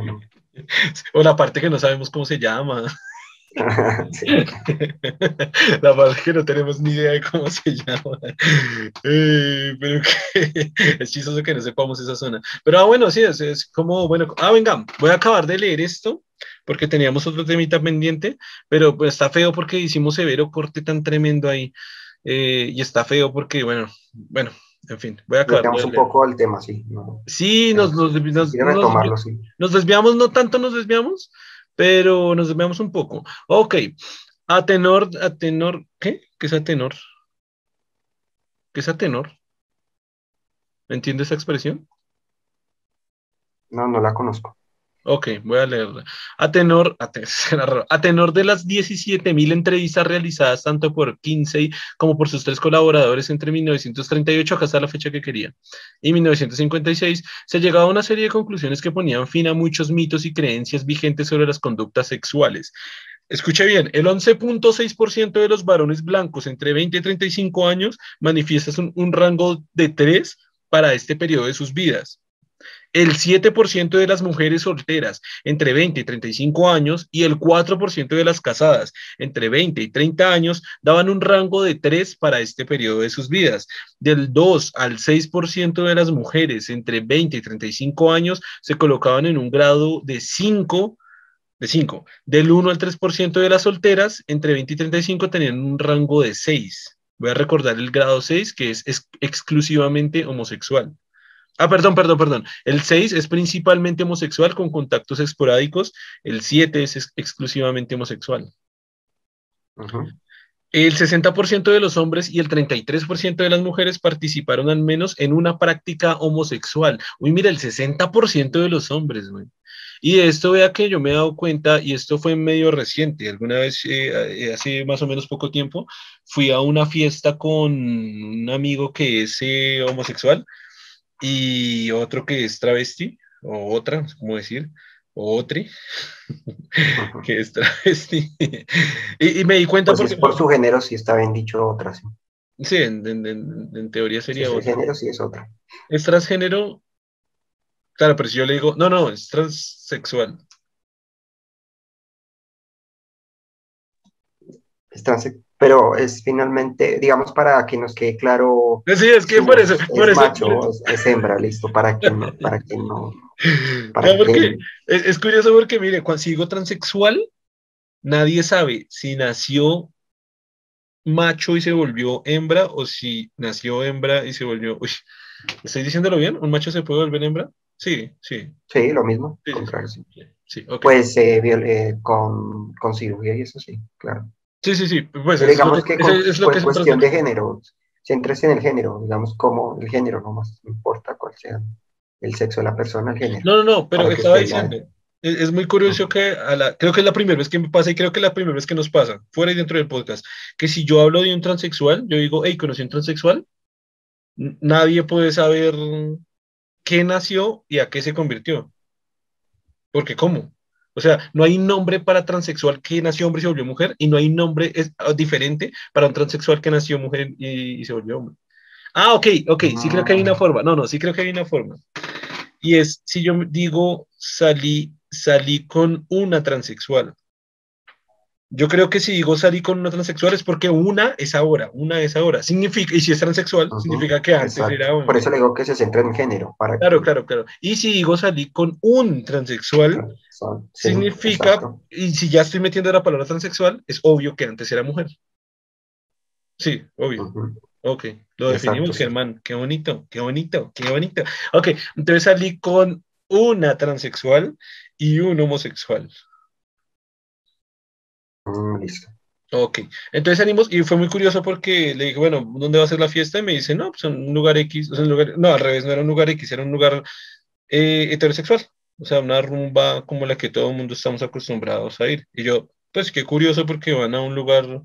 [LAUGHS] O la parte que no sabemos cómo se llama. [LAUGHS] [LAUGHS] La parte que no tenemos ni idea de cómo se llama. Eh, pero que es chistoso que no sepamos esa zona. Pero ah, bueno, sí, es, como, bueno, ah, venga, voy a acabar de leer esto porque teníamos otro temita pendiente, pero pues está feo porque hicimos severo corte tan tremendo ahí. Eh, y está feo porque, bueno, bueno, en fin, voy a acabar. un poco al tema, sí. sí, nos, nos, nos, desviamos, no tanto nos desviamos, pero nos desviamos un poco. Ok, a tenor, a tenor, ¿qué? ¿Qué es a tenor? ¿Qué es a tenor? ¿Entiendes esa expresión? No, no la conozco. Ok, voy a leerla. A tenor, a, tenor de las 17.000 entrevistas realizadas tanto por Kinsey como por sus tres colaboradores entre 1938, acá está la fecha que quería, y 1956, se llegaba a una serie de conclusiones que ponían fin a muchos mitos y creencias vigentes sobre las conductas sexuales. Escuche bien, el 11.6% de los varones blancos entre 20 y 35 años manifiestan un, un rango de 3 para este periodo de sus vidas. El 7% de las mujeres solteras entre 20 y 35 años y el 4% de las casadas entre 20 y 30 años daban un rango de 3 para este periodo de sus vidas. Del 2 al 6% de las mujeres entre 20 y 35 años se colocaban en un grado de 5 de 5. Del 1 al 3% de las solteras entre 20 y 35 tenían un rango de 6. Voy a recordar el grado 6, que es, exclusivamente homosexual. Ah, perdón, perdón, perdón. El 6 es principalmente homosexual con contactos esporádicos. El 7 es exclusivamente homosexual. El 60% de los hombres y el 33% de las mujeres participaron al menos en una práctica homosexual. Uy, mira, el 60% de los hombres, güey. Y de esto vea que yo me he dado cuenta, y esto fue medio reciente, alguna vez, eh, eh, hace más o menos poco tiempo, fui a una fiesta con un amigo que es eh, homosexual y otro que es travesti, o otra, no sé cómo decir, o otri, [LAUGHS] que es travesti. [LAUGHS] y, me di cuenta pues porque... por su género sí está bien dicho otra, sí. Sí, en, teoría sería otra. género sí es otra. Es transgénero Claro, pero si yo le digo, no, no, es transexual. Es transexual, pero es finalmente, digamos, para que nos quede claro. Sí, es que por eso. Es, macho, Es, hembra, listo, para que no. Para que no, [LAUGHS] porque es, curioso porque, mire, cuando sigo transexual, nadie sabe si nació macho y se volvió hembra o si nació hembra y se volvió. Uy, ¿estoy diciéndolo bien? ¿Un macho se puede volver hembra? Sí, sí. Sí, lo mismo. Sí, Pues eh, eh, con, con, cirugía y eso sí, claro. Sí, sí, sí. Pues digamos que, es, lo que cuestión de género, entras en el género, digamos como el género, no más importa cuál sea el sexo de la persona, el género. No, no, no, pero estaba diciendo, es, muy curioso que a la, creo que es la primera vez que me pasa y creo que es la primera vez que nos pasa, fuera y dentro del podcast, que si yo hablo de un transexual, yo digo, hey, conocí un transexual, nadie puede saber qué nació y a qué se convirtió. Porque ¿cómo? O sea, no hay nombre para transexual que nació hombre y se volvió mujer y no hay nombre es, ah, diferente para un transexual que nació mujer y, se volvió hombre. Ah, ok, ok, sí creo que hay una forma. No, no, sí creo que hay una forma. Y es, si yo digo, salí, salí con una transexual, yo creo que si digo salí con una transexual es porque una es ahora, una es ahora. Significa, y si es transexual, significa que antes era hombre. Por eso le digo que se centra en género. Para claro, claro, claro. Y si digo salí con un transexual, significa, y si ya estoy metiendo la palabra transexual, es obvio que antes era mujer. Sí, obvio. Ok, lo definimos, Germán. Qué bonito, qué bonito, qué bonito. Ok, entonces salí con una transexual y un homosexual. Mm, listo. Ok, entonces salimos y fue muy curioso porque le dije, bueno, ¿dónde va a ser la fiesta? Y me dice, no, pues en un lugar X, o sea, un lugar, no, al revés, no era un lugar X, era un lugar eh, heterosexual, o sea, una rumba como la que todo el mundo estamos acostumbrados a ir. Y yo, pues qué curioso porque van a un lugar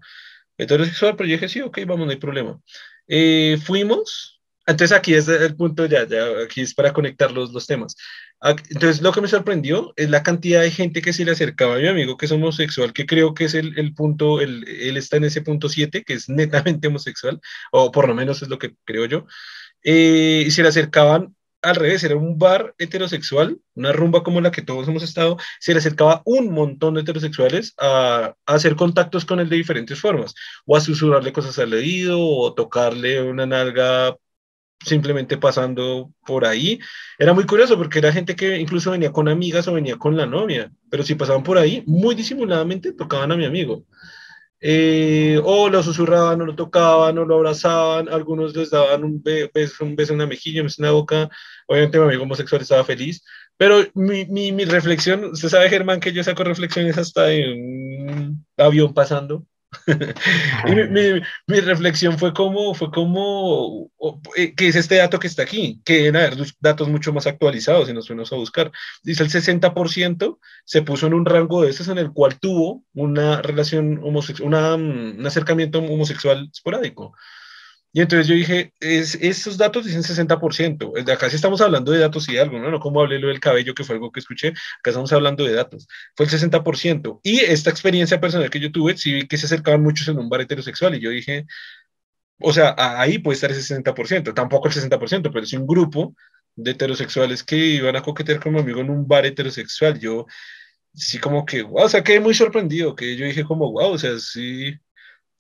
heterosexual, pero yo dije, sí, ok, vamos, no hay problema. Eh, fuimos, entonces aquí es el punto, ya, ya, aquí es para conectar los, los temas. Entonces, lo que me sorprendió es la cantidad de gente que se le acercaba a mi amigo que es homosexual, que creo que es el, el punto, el, él está en ese punto 7, que es netamente homosexual, o por lo menos es lo que creo yo, eh, y se le acercaban al revés, era un bar heterosexual, una rumba como la que todos hemos estado, se le acercaba un montón de heterosexuales a, hacer contactos con él de diferentes formas, o a susurrarle cosas al oído, o tocarle una nalga simplemente pasando por ahí. Era muy curioso porque era gente que incluso venía con amigas o venía con la novia, pero si pasaban por ahí, muy disimuladamente tocaban a mi amigo. Eh, o lo susurraban, o lo tocaban, o lo abrazaban, algunos les daban un beso, un beso en la mejilla, un beso en la boca. Obviamente mi amigo homosexual estaba feliz, pero mi, mi, mi reflexión, usted sabe Germán que yo saco reflexiones hasta en un avión pasando, [LAUGHS] y mi, reflexión fue como, fue como, eh, que es este dato que está aquí, que deben haber datos mucho más actualizados y nos fuimos a buscar. Dice el 60% se puso en un rango de esos en el cual tuvo una relación homosexual, un acercamiento homosexual esporádico. Y entonces yo dije, es, esos datos dicen 60%. De acá sí estamos hablando de datos y algo, ¿no? No como hablé lo del cabello, que fue algo que escuché. Acá estamos hablando de datos. Fue el 60%. Y esta experiencia personal que yo tuve, sí vi que se acercaban muchos en un bar heterosexual. Y yo dije, o sea, ahí puede estar ese 60%. Tampoco el 60%, pero es un grupo de heterosexuales que iban a coquetear con mi amigo en un bar heterosexual. Yo sí como que, wow, o sea, quedé muy sorprendido, que yo dije como, wow, o sea, sí,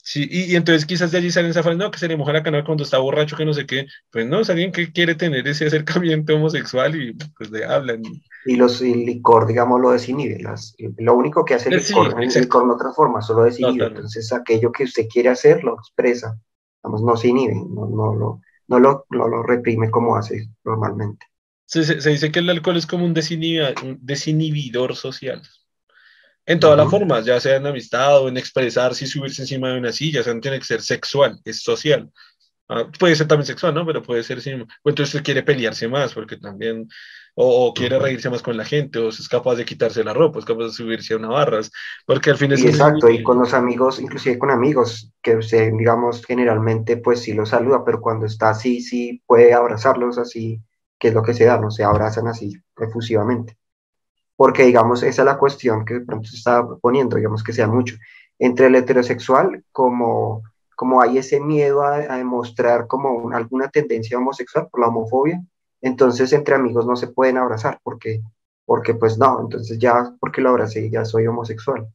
sí, y, entonces quizás de allí salen esa frase, no, que se le moja la canal cuando está borracho, que no sé qué, pues no, es alguien que quiere tener ese acercamiento [LAUGHS] homosexual y pues le hablan. Y los el licor, digamos, lo desinhibe, las, lo único que hace el licor, el licor no transforma, solo desinhibe, entonces aquello que usted quiere hacer lo expresa, vamos, no se inhibe, no, no, no, no lo, no lo reprime como hace normalmente. Se, se, dice que el alcohol es como un, desinhibidor social. En todas las formas, ya sea en amistad o en expresarse y subirse encima de una silla, o sea, no tiene que ser sexual, es social. Ah, puede ser también sexual, ¿no? Pero puede ser. O entonces quiere pelearse más, porque también, o, quiere reírse más con la gente, o es capaz de quitarse la ropa, es capaz de subirse a una barras, porque al fin es... exacto, y con los amigos, inclusive con amigos, que usted, digamos, generalmente, pues sí los saluda, pero cuando está así, sí puede abrazarlos así que es lo que se da, no se abrazan así efusivamente. Porque, digamos, esa es la cuestión que de pronto se está poniendo, digamos que sea mucho. Entre el heterosexual, como, como hay ese miedo a, demostrar como alguna tendencia homosexual por la homofobia, entonces entre amigos no se pueden abrazar, porque, porque pues no, entonces ya, porque lo abracé, ya soy homosexual.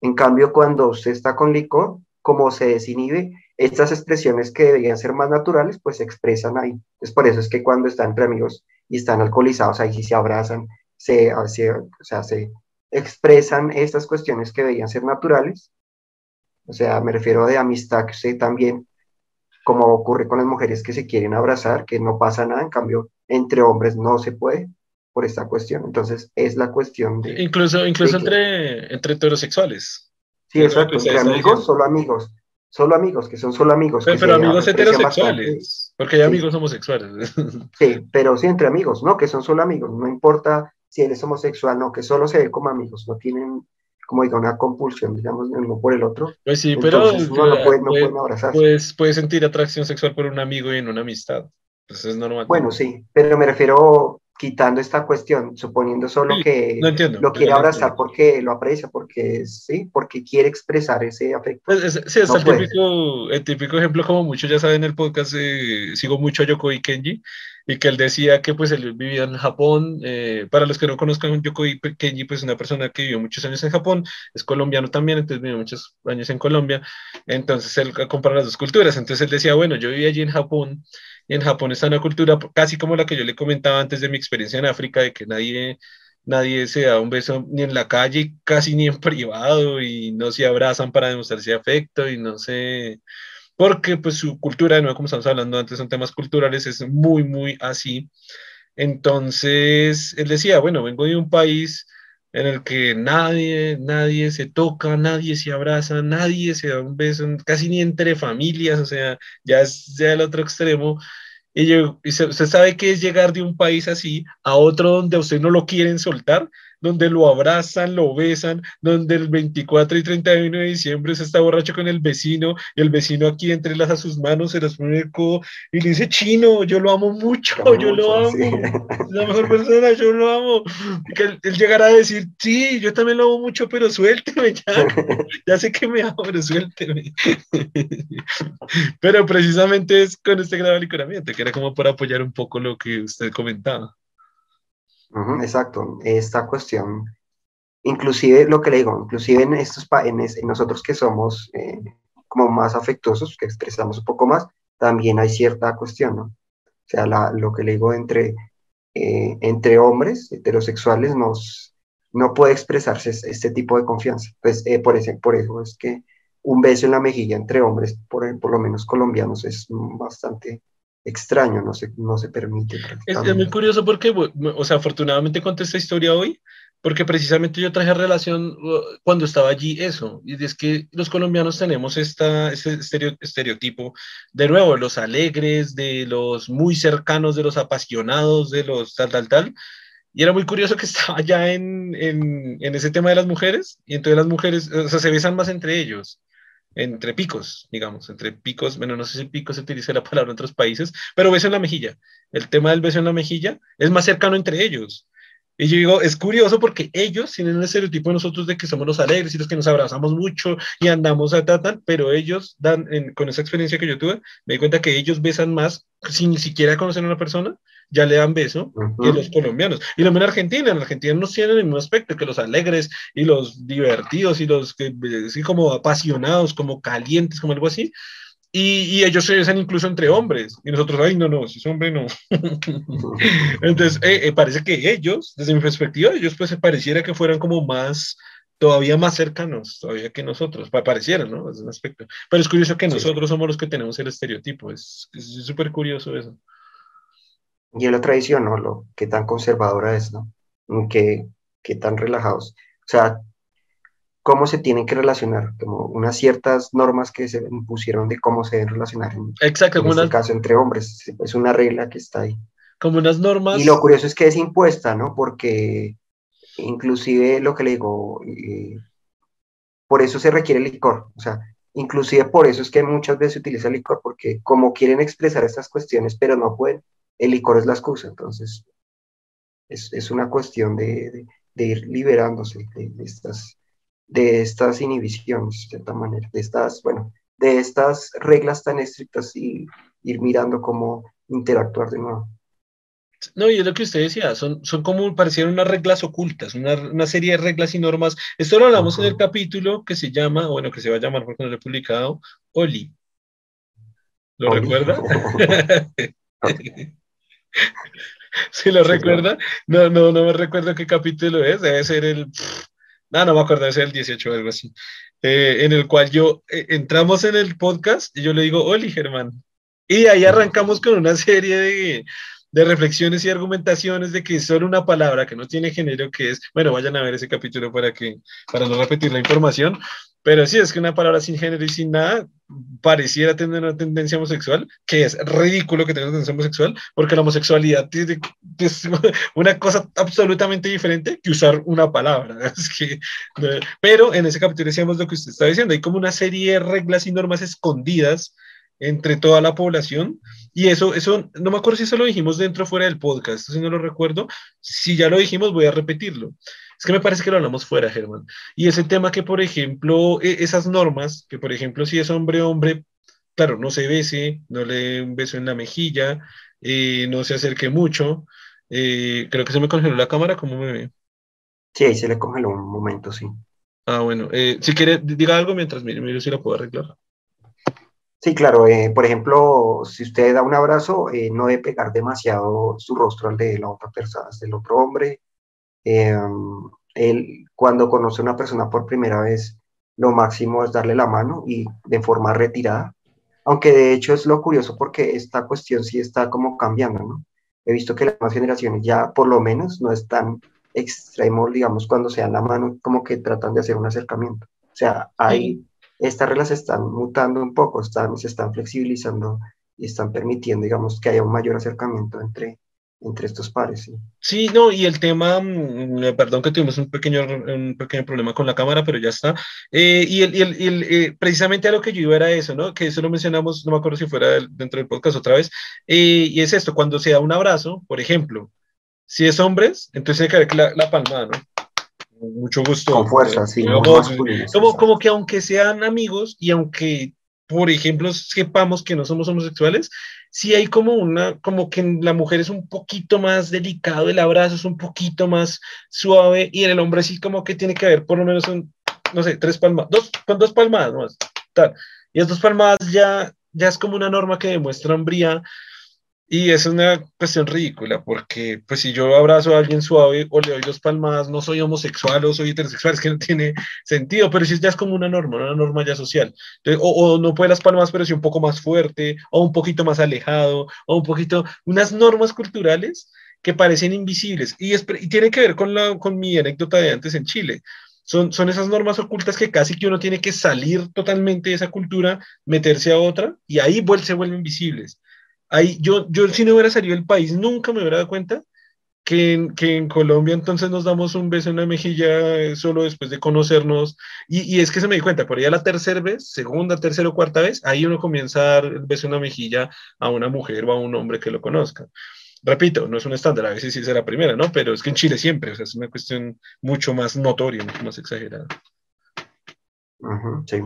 En cambio, cuando usted está con licor, como se desinhibe, estas expresiones que deberían ser más naturales, pues se expresan ahí. Es por eso es que cuando están entre amigos y están alcoholizados, ahí sí se abrazan, se, o sea, se expresan estas cuestiones que deberían ser naturales. O sea, me refiero de amistad, que usted también, como ocurre con las mujeres que se quieren abrazar, que no pasa nada, en cambio, entre hombres no se puede por esta cuestión. Entonces, es la cuestión de... Incluso, incluso entre, entre heterosexuales. Sí, exacto, entre amigos, solo amigos solo amigos, que son solo amigos. Pero, amigos heterosexuales, porque hay amigos homosexuales. Sí, pero sí entre amigos, ¿no? Que son solo amigos, no importa si él es homosexual, no, que solo se ve como amigos, no tienen, como digo, una compulsión, digamos, uno por el otro. Pues sí, pero no, no, puede, no pueden abrazarse. Pues puede sentir atracción sexual por un amigo y en una amistad. Pues es normal. Bueno, sí, pero me refiero quitando esta cuestión, suponiendo solo que lo quiere abrazar porque lo aprecia, porque sí, porque quiere expresar ese afecto. Pues, sí, es el, típico, el, típico, ejemplo, como muchos ya saben en el podcast, eh, sigo mucho a Yokoi Kenji, y que él decía que pues él vivía en Japón, eh, para los que no conozcan Yokoi Kenji, pues es una persona que vivió muchos años en Japón, es colombiano también, entonces vivió muchos años en Colombia, entonces él compara las dos culturas, entonces él decía, bueno, yo viví allí en Japón, y en Japón está una cultura casi como la que yo le comentaba antes de mi experiencia en África, de que nadie, nadie se da un beso ni en la calle, casi ni en [LAUGHS] privado, y no se abrazan para demostrarse afecto, y no sé, porque pues su cultura, de nuevo, como estamos hablando antes, son temas culturales, es muy, muy así. Entonces, él decía, bueno, vengo de un país en el que nadie, nadie se toca, nadie se abraza, nadie se da un beso, casi ni entre familias, o sea, ya es ya el otro extremo. Y, yo, y usted sabe que es llegar de un país así a otro donde a usted no lo quieren soltar, donde lo abrazan, lo besan, donde el 24 y 31 de diciembre se está borracho con el vecino y el vecino aquí entrelaza sus manos, se las pone el codo y le dice, chino, yo lo amo mucho, yo lo amo, es la mejor persona, yo lo amo. Que él, llegará a decir, sí, yo también lo amo mucho, pero suélteme ya, ya sé que me amo, pero suélteme. [LAUGHS] pero precisamente es con este grado de licoramiento, que era como para apoyar un poco lo que usted comentaba exacto, esta cuestión, inclusive lo que le digo, inclusive en, estos, en, en nosotros que somos eh, como más afectuosos, que expresamos un poco más, también hay cierta cuestión, ¿no? O sea, lo que le digo entre, eh, entre hombres heterosexuales nos, no puede expresarse este tipo de confianza. Pues eh, por, ese, por eso es que un beso en la mejilla entre hombres, por, por lo menos colombianos, es bastante extraño, no se, no se permite. Es, muy curioso porque, o sea, afortunadamente conté esta historia hoy, porque precisamente yo traje relación uh, cuando estaba allí eso, y es que los colombianos tenemos esta, ese estereotipo, de nuevo, los alegres, de los muy cercanos, de los apasionados, de los tal, tal, tal, y era muy curioso que [LAUGHS] estaba ya en, en, en ese tema de las mujeres, y entonces las mujeres, o sea, se besan más entre ellos, entre picos, digamos, entre picos, bueno, no sé si pico se utiliza la palabra en otros países, pero beso en la mejilla. El tema del beso en la mejilla es más cercano entre ellos. Y yo digo, es curioso porque ellos tienen un estereotipo de nosotros de que somos los alegres y los que nos abrazamos mucho y andamos a tal, pero ellos dan, con esa experiencia que yo tuve, me di cuenta que ellos besan más sin ni siquiera conocer a una persona, ya le dan beso que los colombianos. Y lo mismo en Argentina, en Argentina no tienen el mismo aspecto que los alegres y los divertidos y los que, así como apasionados, como calientes, como algo así. Y, ellos se besan incluso entre hombres. Y nosotros, ay, no, no, si es hombre, no. [LAUGHS] Entonces, eh, eh, parece que ellos, desde mi perspectiva, ellos pues se pareciera que fueran como más, todavía más cercanos, todavía que nosotros, pareciera, ¿no? Es un aspecto. Pero es curioso que nosotros somos los que tenemos el estereotipo, es súper curioso eso. Y en la tradición, ¿no? Lo, qué tan conservadora es, ¿no? Qué, qué tan relajados. O sea, cómo se tienen que relacionar, como unas ciertas normas que se impusieron de cómo se deben relacionar en, Exacto, en este caso entre hombres, es una regla que está ahí. Como unas normas. Y lo curioso es que es impuesta, ¿no? Porque inclusive lo que le digo, eh, por eso se requiere licor, o sea, inclusive por eso es que muchas veces se utiliza licor, porque como quieren expresar estas cuestiones, pero no pueden, el licor es la excusa, entonces es, es una cuestión de, de, ir liberándose de, de estas de estas inhibiciones, de cierta manera, de estas, bueno, de estas reglas tan estrictas y ir mirando cómo interactuar de nuevo. No, y es lo que usted decía, son, son como parecieron unas reglas ocultas, una, una serie de reglas y normas. Esto lo hablamos en el capítulo que se llama, bueno, que se va a llamar porque no lo he publicado, Oli. ¿Lo recuerda? [LAUGHS] [LAUGHS] [LAUGHS] ¿Sí lo recuerda? No, no, no me recuerdo qué capítulo es, debe ser el no, no me acuerdo, es el 18 o algo así, eh, en el cual yo eh, entramos en el podcast y yo le digo, Oli, Germán. Y ahí arrancamos con una serie de, de reflexiones y argumentaciones de que solo una palabra que no tiene género, que es, bueno, vayan a ver ese capítulo para que, para no repetir la información, pero sí, es que una palabra sin género y sin nada pareciera tener una tendencia homosexual, que es ridículo que tenga una tendencia homosexual, porque la homosexualidad es una cosa absolutamente diferente que usar una palabra. [LAUGHS] Es que, pero en ese capítulo decíamos lo que usted está diciendo, hay como una serie de reglas y normas escondidas entre toda la población. Y eso, eso, no me acuerdo si eso lo dijimos dentro o fuera del podcast, si no lo recuerdo. Si ya lo dijimos, voy a repetirlo. Es que me parece que lo hablamos fuera, Germán. Y ese tema que, por ejemplo, e, esas normas, que por ejemplo, si es hombre, hombre, claro, no se bese, no le dé un beso en la mejilla, eh, no se acerque mucho. Eh, creo que se me congeló la cámara, ¿cómo me ve? Sí, ahí se le congeló un momento, sí. Ah, bueno. Eh, si quiere, diga algo mientras mire, mire si lo puedo arreglar. Sí, claro. por ejemplo, si usted da un abrazo, no debe pegar demasiado su rostro al de la otra persona, del otro hombre. Em, él, cuando conoce a una persona por primera vez, lo máximo es darle la mano y de forma retirada. Aunque de hecho es lo curioso porque esta cuestión sí está como cambiando, ¿no? He visto que las nuevas generaciones ya por lo menos no están extremos, digamos, cuando se dan la mano, como que tratan de hacer un acercamiento. O sea, ahí estas reglas están mutando un poco, están, se están flexibilizando y están permitiendo, digamos, que haya un mayor acercamiento entre, entre estos pares. ¿sí? sí, no, y el tema, mm, perdón que tuvimos un pequeño, un pequeño problema con la cámara, pero ya está. Eh, y el, y el, y el eh, precisamente a lo que yo iba era eso, ¿no? Que eso lo mencionamos, no me acuerdo si fuera dentro del podcast otra vez, eh, y es esto, cuando se da un abrazo, por ejemplo, si es hombres, entonces hay que ver la, la palmada, ¿no? Mucho gusto. Con fuerza, sí. como, como que aunque sean amigos y aunque por ejemplo, sepamos que no somos homosexuales, sí hay como una, como que la mujer es un poquito más delicado, el abrazo es un poquito más suave y en el hombre sí como que tiene que haber por lo menos un, no sé, tres palmadas, dos, con dos palmadas más, tal. Y esas dos palmadas ya, ya es como una norma que demuestra hombría y es una cuestión ridícula, porque pues si yo abrazo a alguien suave o le doy dos palmadas, no soy homosexual o soy heterosexual, [LAUGHS] es que no tiene sentido, pero si ya es como una norma, una norma ya social. o, no puede las palmas, pero sí un poco más fuerte, o un poquito más alejado, o un poquito, unas normas culturales que parecen invisibles. Y, y tiene que ver con, la, con mi anécdota de antes en Chile. Son, son esas normas ocultas que casi que uno tiene que salir totalmente de esa cultura, meterse a otra, y ahí se vuelven visibles ahí yo, yo si no hubiera salido del país, nunca me hubiera dado cuenta que en, que en Colombia entonces nos damos un beso en la mejilla eh, solo después de conocernos. Y, y, es que se me di cuenta, por ahí a la tercera vez, segunda, tercera o cuarta vez, ahí uno comienza a dar el beso en la mejilla a una mujer o a un hombre que lo conozca. Repito, no es un estándar, a veces sí es la primera, ¿no? Pero es que en Chile siempre, o sea, es una cuestión mucho más notoria, mucho más exagerada. sí.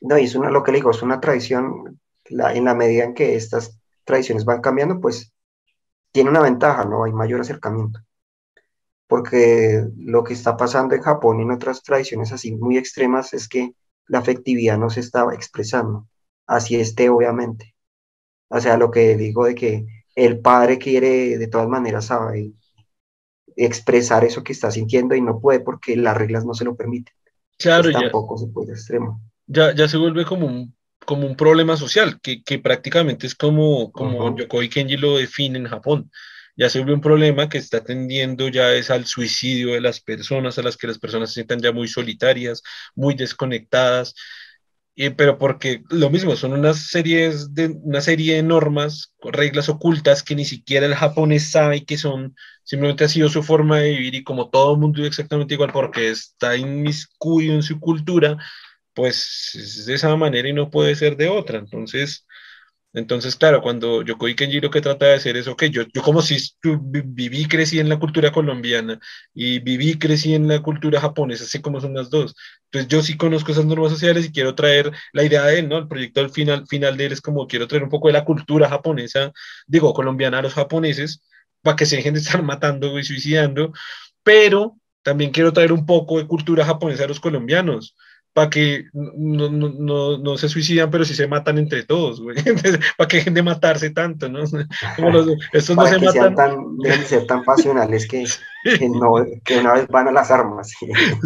No, y es una, lo que le digo, es una tradición, la, en la medida en que estas tradiciones van cambiando, pues tiene una ventaja, ¿no? Hay mayor acercamiento. Porque lo que está pasando en Japón y en otras tradiciones así muy extremas es que la afectividad no se estaba expresando. Así esté, obviamente. O sea, lo que digo de que el padre quiere de todas maneras sabe expresar eso que está sintiendo y no puede porque las reglas no se lo permiten. Claro, ya, tampoco se puede extremo. Ya, ya se vuelve como un como un problema social, que, que prácticamente es como, como Yokoi Kenji lo define en Japón. Ya se vuelve un problema que está tendiendo ya es al suicidio de las personas, a las que las personas se sientan ya muy solitarias, muy desconectadas, y, pero porque lo mismo, son unas series de, una serie de normas, reglas ocultas que ni siquiera el japonés sabe que son, simplemente ha sido su forma de vivir y como todo el mundo vive exactamente igual porque está inmiscuido en su cultura, pues es de esa manera y no puede ser de otra. Entonces, entonces claro, cuando Yokoi Kenji lo que trata de hacer es, ok, yo, yo como si viví, crecí en la cultura colombiana y viví, crecí en la cultura japonesa, así como son las dos. Entonces yo sí conozco esas normas sociales y quiero traer la idea de él, ¿no? El proyecto al final, final de él es como quiero traer un poco de la cultura japonesa, digo, colombiana a los japoneses, para que se dejen de estar matando y suicidando, pero también quiero traer un poco de cultura japonesa a los colombianos para que no, no, no, no, se suicidan, pero sí se matan entre todos, güey. [LAUGHS] para que dejen de matarse tanto, ¿no? [LAUGHS] Como los, estos no se matan. Tan, deben ser tan pasionales que, [LAUGHS] que, [LAUGHS] no, que una vez van a las armas. [LAUGHS]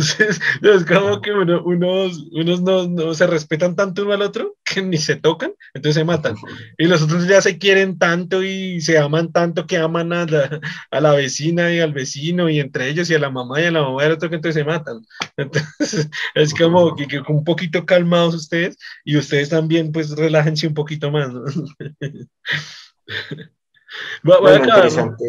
es, como que uno, unos, unos no, no, se respetan tanto uno al otro que ni se tocan, entonces se matan. Y los otros ya se quieren tanto y se aman tanto que aman a la, a la vecina y al vecino y entre ellos y a la mamá y a la mamá del otro que entonces se matan. [LAUGHS] Entonces es como que, un poquito calmados ustedes y ustedes también pues relájense un poquito más. ¿no? interesante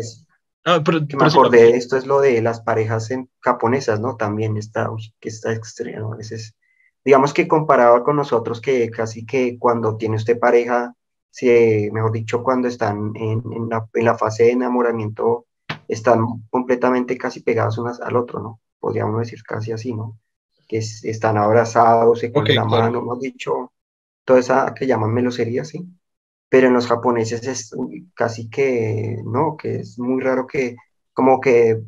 ah, que me acordé de esto es lo de las parejas en, japonesas, ¿no? También está, que está extremo. Es, digamos que comparado con nosotros, que casi que cuando tiene usted pareja, si, mejor dicho, cuando están en, en, la, en, la, fase de enamoramiento, están completamente casi pegados unas al otro, ¿no? Podríamos decir casi así, ¿no? que están abrazados, se con la mano, hemos dicho, toda esa que llaman melosería, ¿sí? Pero en los japoneses es casi que, no, que es muy raro que, como que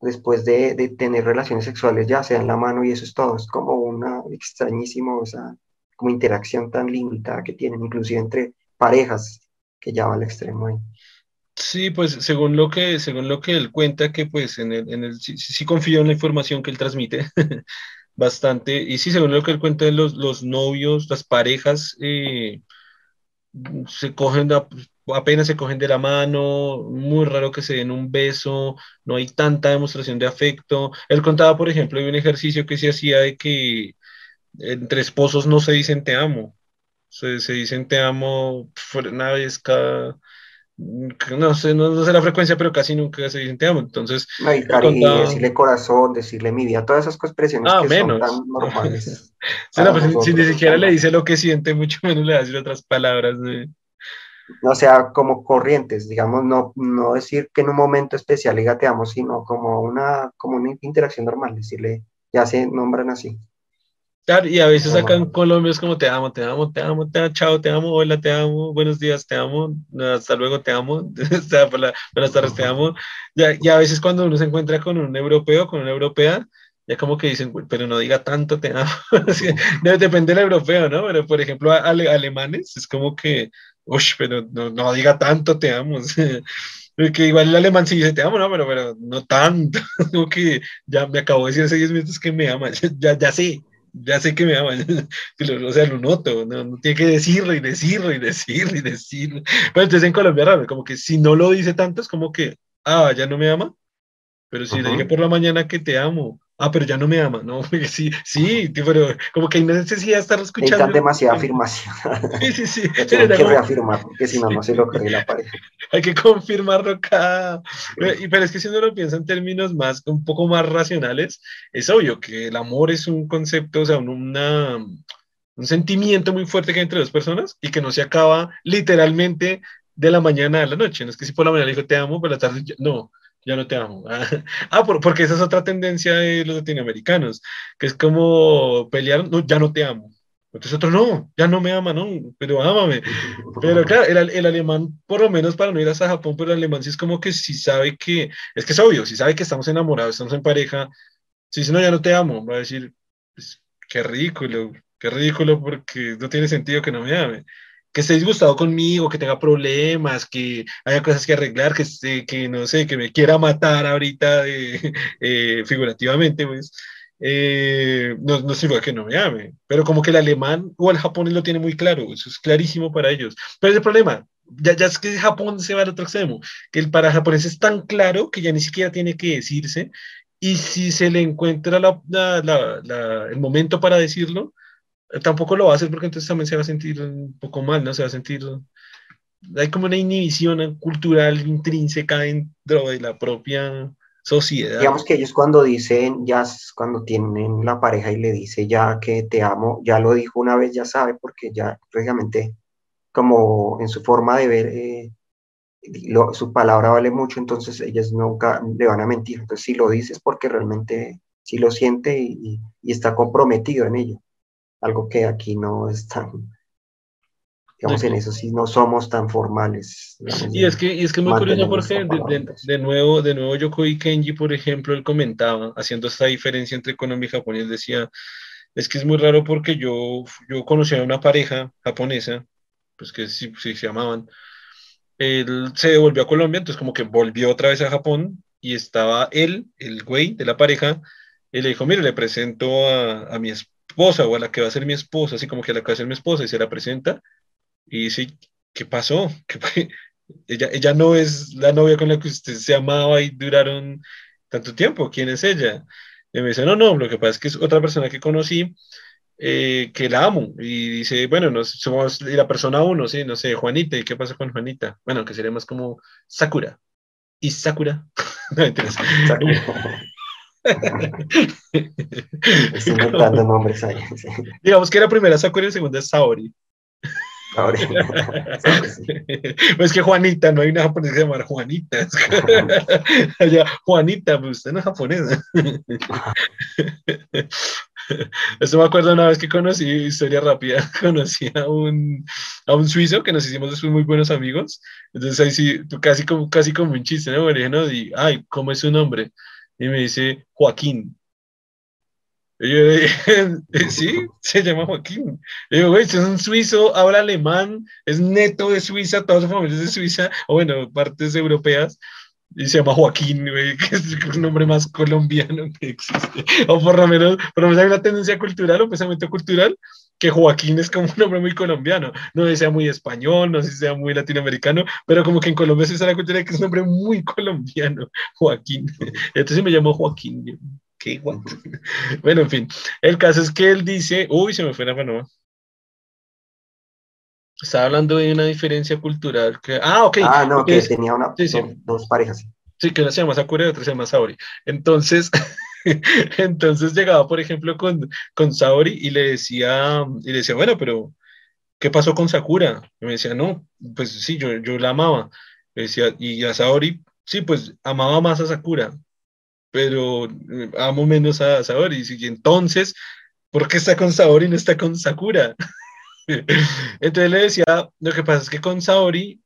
después de, de tener relaciones sexuales ya se dan la mano y eso es todo, es como una extrañísima, o sea, como interacción tan limitada que tienen, inclusive entre parejas, que ya va al extremo ahí. Sí, pues según lo que, según lo que él cuenta, que pues en el, en el sí, confío en la información que él transmite [LAUGHS] bastante, y sí, según lo que él cuenta, los, los novios, las parejas, eh, se cogen, apenas se cogen de la mano, muy raro que se den un beso, no hay tanta demostración de afecto. Él contaba, por ejemplo, de un ejercicio que se hacía de que entre esposos no se dicen te amo, se, se dicen te amo una vez cada no sé, no, sé la frecuencia, pero casi nunca se dicen te amo. Entonces, decirle corazón, decirle mi vida, todas esas expresiones ah, que son tan normales. [LAUGHS] Pues, si, ni siquiera le dice lo que siente, [LAUGHS] mucho menos le decir otras palabras. ¿no? O sea, como corrientes, digamos, no, no decir que en un momento especial diga te amo, sino como una, como una interacción normal, decirle, ya se nombran así y a veces acá en Colombia es como te amo, te amo, te amo, te amo, chao, te amo, hola, te amo, buenos días, te amo, hasta luego, te amo, [LAUGHS] buenas tardes, te amo. Ya, y a veces cuando uno se encuentra con un europeo, con una europea, ya como que dicen, pero no diga tanto, te amo. [LAUGHS] Depende del europeo, ¿no? Pero por ejemplo, alemanes es como que, uy, pero no, no diga tanto, te amo. [LAUGHS] que igual el alemán sí dice te amo, no, pero, pero no tanto. como que ya me acabo de decir hace 10 minutos que me ama, ya, ya sí ya sé que me ama, [LAUGHS] o sea, lo noto, no, tiene que decirlo y decirlo y decirlo y decirlo. Pero entonces en Colombia raro, como que si no lo dice tanto es como que, ah, ya no me ama, pero si le dije por la mañana que te amo, ah, pero ya no me ama, ¿no? [LAUGHS] Sí, sí, pero como que hay necesidad de estar escuchando. Necesitan demasiada afirmación. Sí, sí, sí. [LAUGHS] Hay que reafirmar, porque si no, no se lo cree la pareja. [LAUGHS] Hay que confirmarlo cada... Pero es que si uno lo piensa en términos más, un poco más racionales, es obvio que el amor es un concepto, o sea, una, un sentimiento muy fuerte que hay entre dos personas y que no se acaba literalmente de la mañana a la noche. No es que si por la mañana le digo te amo, por la tarde no, ya no te amo. [LAUGHS] Ah, porque esa es otra tendencia de los latinoamericanos, que es como pelear, no, ya no te amo. Entonces otro, no, ya no me ama, no, pero ámame. Pero claro, el, el, alemán, por lo menos para no ir hasta Japón, pero el alemán sí es como que si sabe que, es que es obvio, si sabe que estamos enamorados, estamos en pareja, si dice, no, ya no te amo, va a decir, pues, qué ridículo, qué ridículo porque no tiene sentido que no me ame que esté disgustado conmigo, que tenga problemas, que haya cosas que arreglar, que, esté, que no sé, que me quiera matar ahorita [LAUGHS] eh, figurativamente, pues, eh, no, no significa que no me ame, pero como que el alemán o el japonés lo tiene muy claro, eso es clarísimo para ellos. Pero el problema, ya, ya es que Japón se va al otro extremo, que el para japonés es tan claro que ya ni siquiera tiene que decirse, y si se le encuentra la, la, la, el momento para decirlo, tampoco lo va a hacer porque entonces también se va a sentir un poco mal, ¿no? Se va a sentir... Hay como una inhibición cultural intrínseca dentro de la propia sociedad. Digamos que ellos cuando dicen, ya cuando tienen la pareja y le dice ya que te amo, ya lo dijo una vez, ya sabe, porque ya prácticamente como en su forma de ver, eh, su palabra vale mucho, entonces ellas nunca le van a mentir. Entonces si lo dices porque realmente sí lo siente y está comprometido en ello algo que aquí no es tan, digamos, en eso sí no somos tan formales. y es que, y es que muy curioso porque de, de, nuevo, de nuevo Yokoi Kenji, por ejemplo, él comentaba, haciendo esta diferencia entre economía y japonés, decía, es que es muy raro porque yo, yo conocí a una pareja japonesa, pues que sí, sí se llamaban, él se devolvió a Colombia, entonces como que volvió otra vez a Japón y estaba él, el güey de la pareja, y le dijo, mire, le presento a, a mi esposa esposa o a la que va a ser mi esposa, así como que a la que va a ser mi esposa y se la presenta y dice, ¿qué pasó? [LAUGHS] ¿Qué ella, ella no es la novia con la que usted se amaba y duraron tanto tiempo, ¿quién es ella? Y me dice, no, no, lo que pasa es que es otra persona que conocí eh, que la amo y dice, bueno, no, somos la persona uno, sí, no sé, Juanita, ¿y qué pasa con Juanita? Bueno, que sería más como Sakura. ¿Y Sakura? [LAUGHS] no, Sakura. [LAUGHS] Estoy [LAUGHS] inventando nombres ahí. Digamos que la primera es Sakura y la segunda es Saori. Saori. [LAUGHS] [LAUGHS] pues que Juanita, no hay una japonesa que se llama Juanita. Juanita, pero usted no es japonesa. Esto me acuerdo una vez que conocí, historia rápida, conocí a un, a un suizo que nos hicimos después muy buenos amigos. Entonces ahí sí, casi como, casi como un chiste, ¿no? Me dije, no, y, ay, ¿cómo es su nombre? Y me dice Joaquín. Y yo le dije, [LAUGHS] sí, se llama Joaquín. Y digo, güey, es un suizo, habla alemán, es neto de Suiza, todas sus familias de Suiza, o bueno, partes europeas, y se llama Joaquín, güey, [LAUGHS] que es el nombre más colombiano que existe. O por lo menos, por lo menos hay una tendencia cultural, un pensamiento cultural, que Joaquín es como un nombre muy colombiano. No sé si sea muy español, no sé si sea muy latinoamericano, pero como que en Colombia se usa la cultura de que es un nombre muy colombiano, Joaquín. [LAUGHS] Entonces me llamo Joaquín. ¿Qué guapo. [LAUGHS] Bueno, en fin, el caso es que él dice, uy, se me fue la mano. Estaba hablando de una diferencia cultural. Que, ah, ok. Ah, no, que tenía una, dos, parejas. Sí, que una se llama Sakura y otra se llama Saori. Entonces, [LAUGHS] [LAUGHS] Entonces llegaba, por ejemplo, con, con Saori y le decía, y le decía, bueno, pero ¿qué pasó con Sakura? Y me decía, no, pues sí, yo, yo la amaba. decía, y a Saori, sí, pues amaba más a Sakura, pero eh, amo menos a Saori. Y entonces, ¿por qué está con Saori y no está con Sakura? [LAUGHS] Entonces le decía, lo que pasa es que con Saori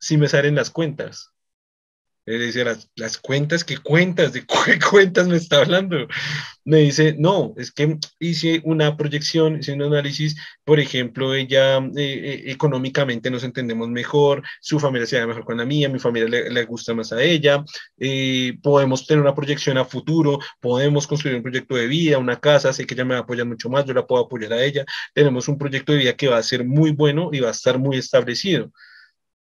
sí me salen las cuentas. Él decía, las, las, cuentas, ¿qué cuentas? ¿De [LAUGHS] qué cuentas me está hablando? Me dice, no, es que hice una proyección, hice un análisis, por ejemplo, ella eh, eh, económicamente nos entendemos mejor, su familia se ve mejor con la mía, mi familia le, le gusta más a ella, eh, podemos tener una proyección a futuro, podemos construir un proyecto de vida, una casa, sé que ella me va a apoyar mucho más, yo la puedo apoyar a ella, tenemos un proyecto de vida que va a ser muy bueno y va a estar muy establecido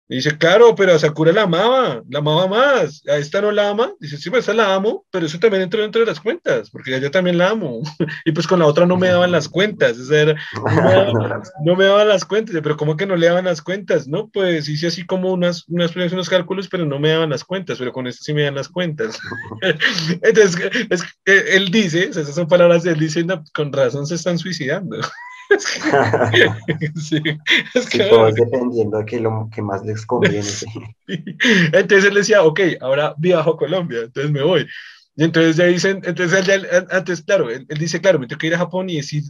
Y dice, claro, pero a Sakura la amaba, la amaba más, a esta no la ama. Dice, sí, pues esta la amo, pero eso también entró dentro de las cuentas, porque yo también la amo. [LAUGHS] y pues con la otra no me daban las cuentas, no, me daban, las cuentas, pero ¿cómo que no le daban las cuentas? No, pues hice así como unas, unas, unos cálculos, pero no me daban las cuentas, pero con esto sí me dan las cuentas. [LAUGHS] Entonces, es, él dice, esas son palabras de él diciendo, con razón se están suicidando. [LAUGHS] [LAUGHS] sí, es que, todo dependiendo de que lo que más les conviene. [LAUGHS] Entonces él decía, ok, ahora viajo a Colombia, entonces me voy. Y entonces ya dicen, entonces él, antes, claro, él, dice, claro, me tengo que ir a Japón y decir,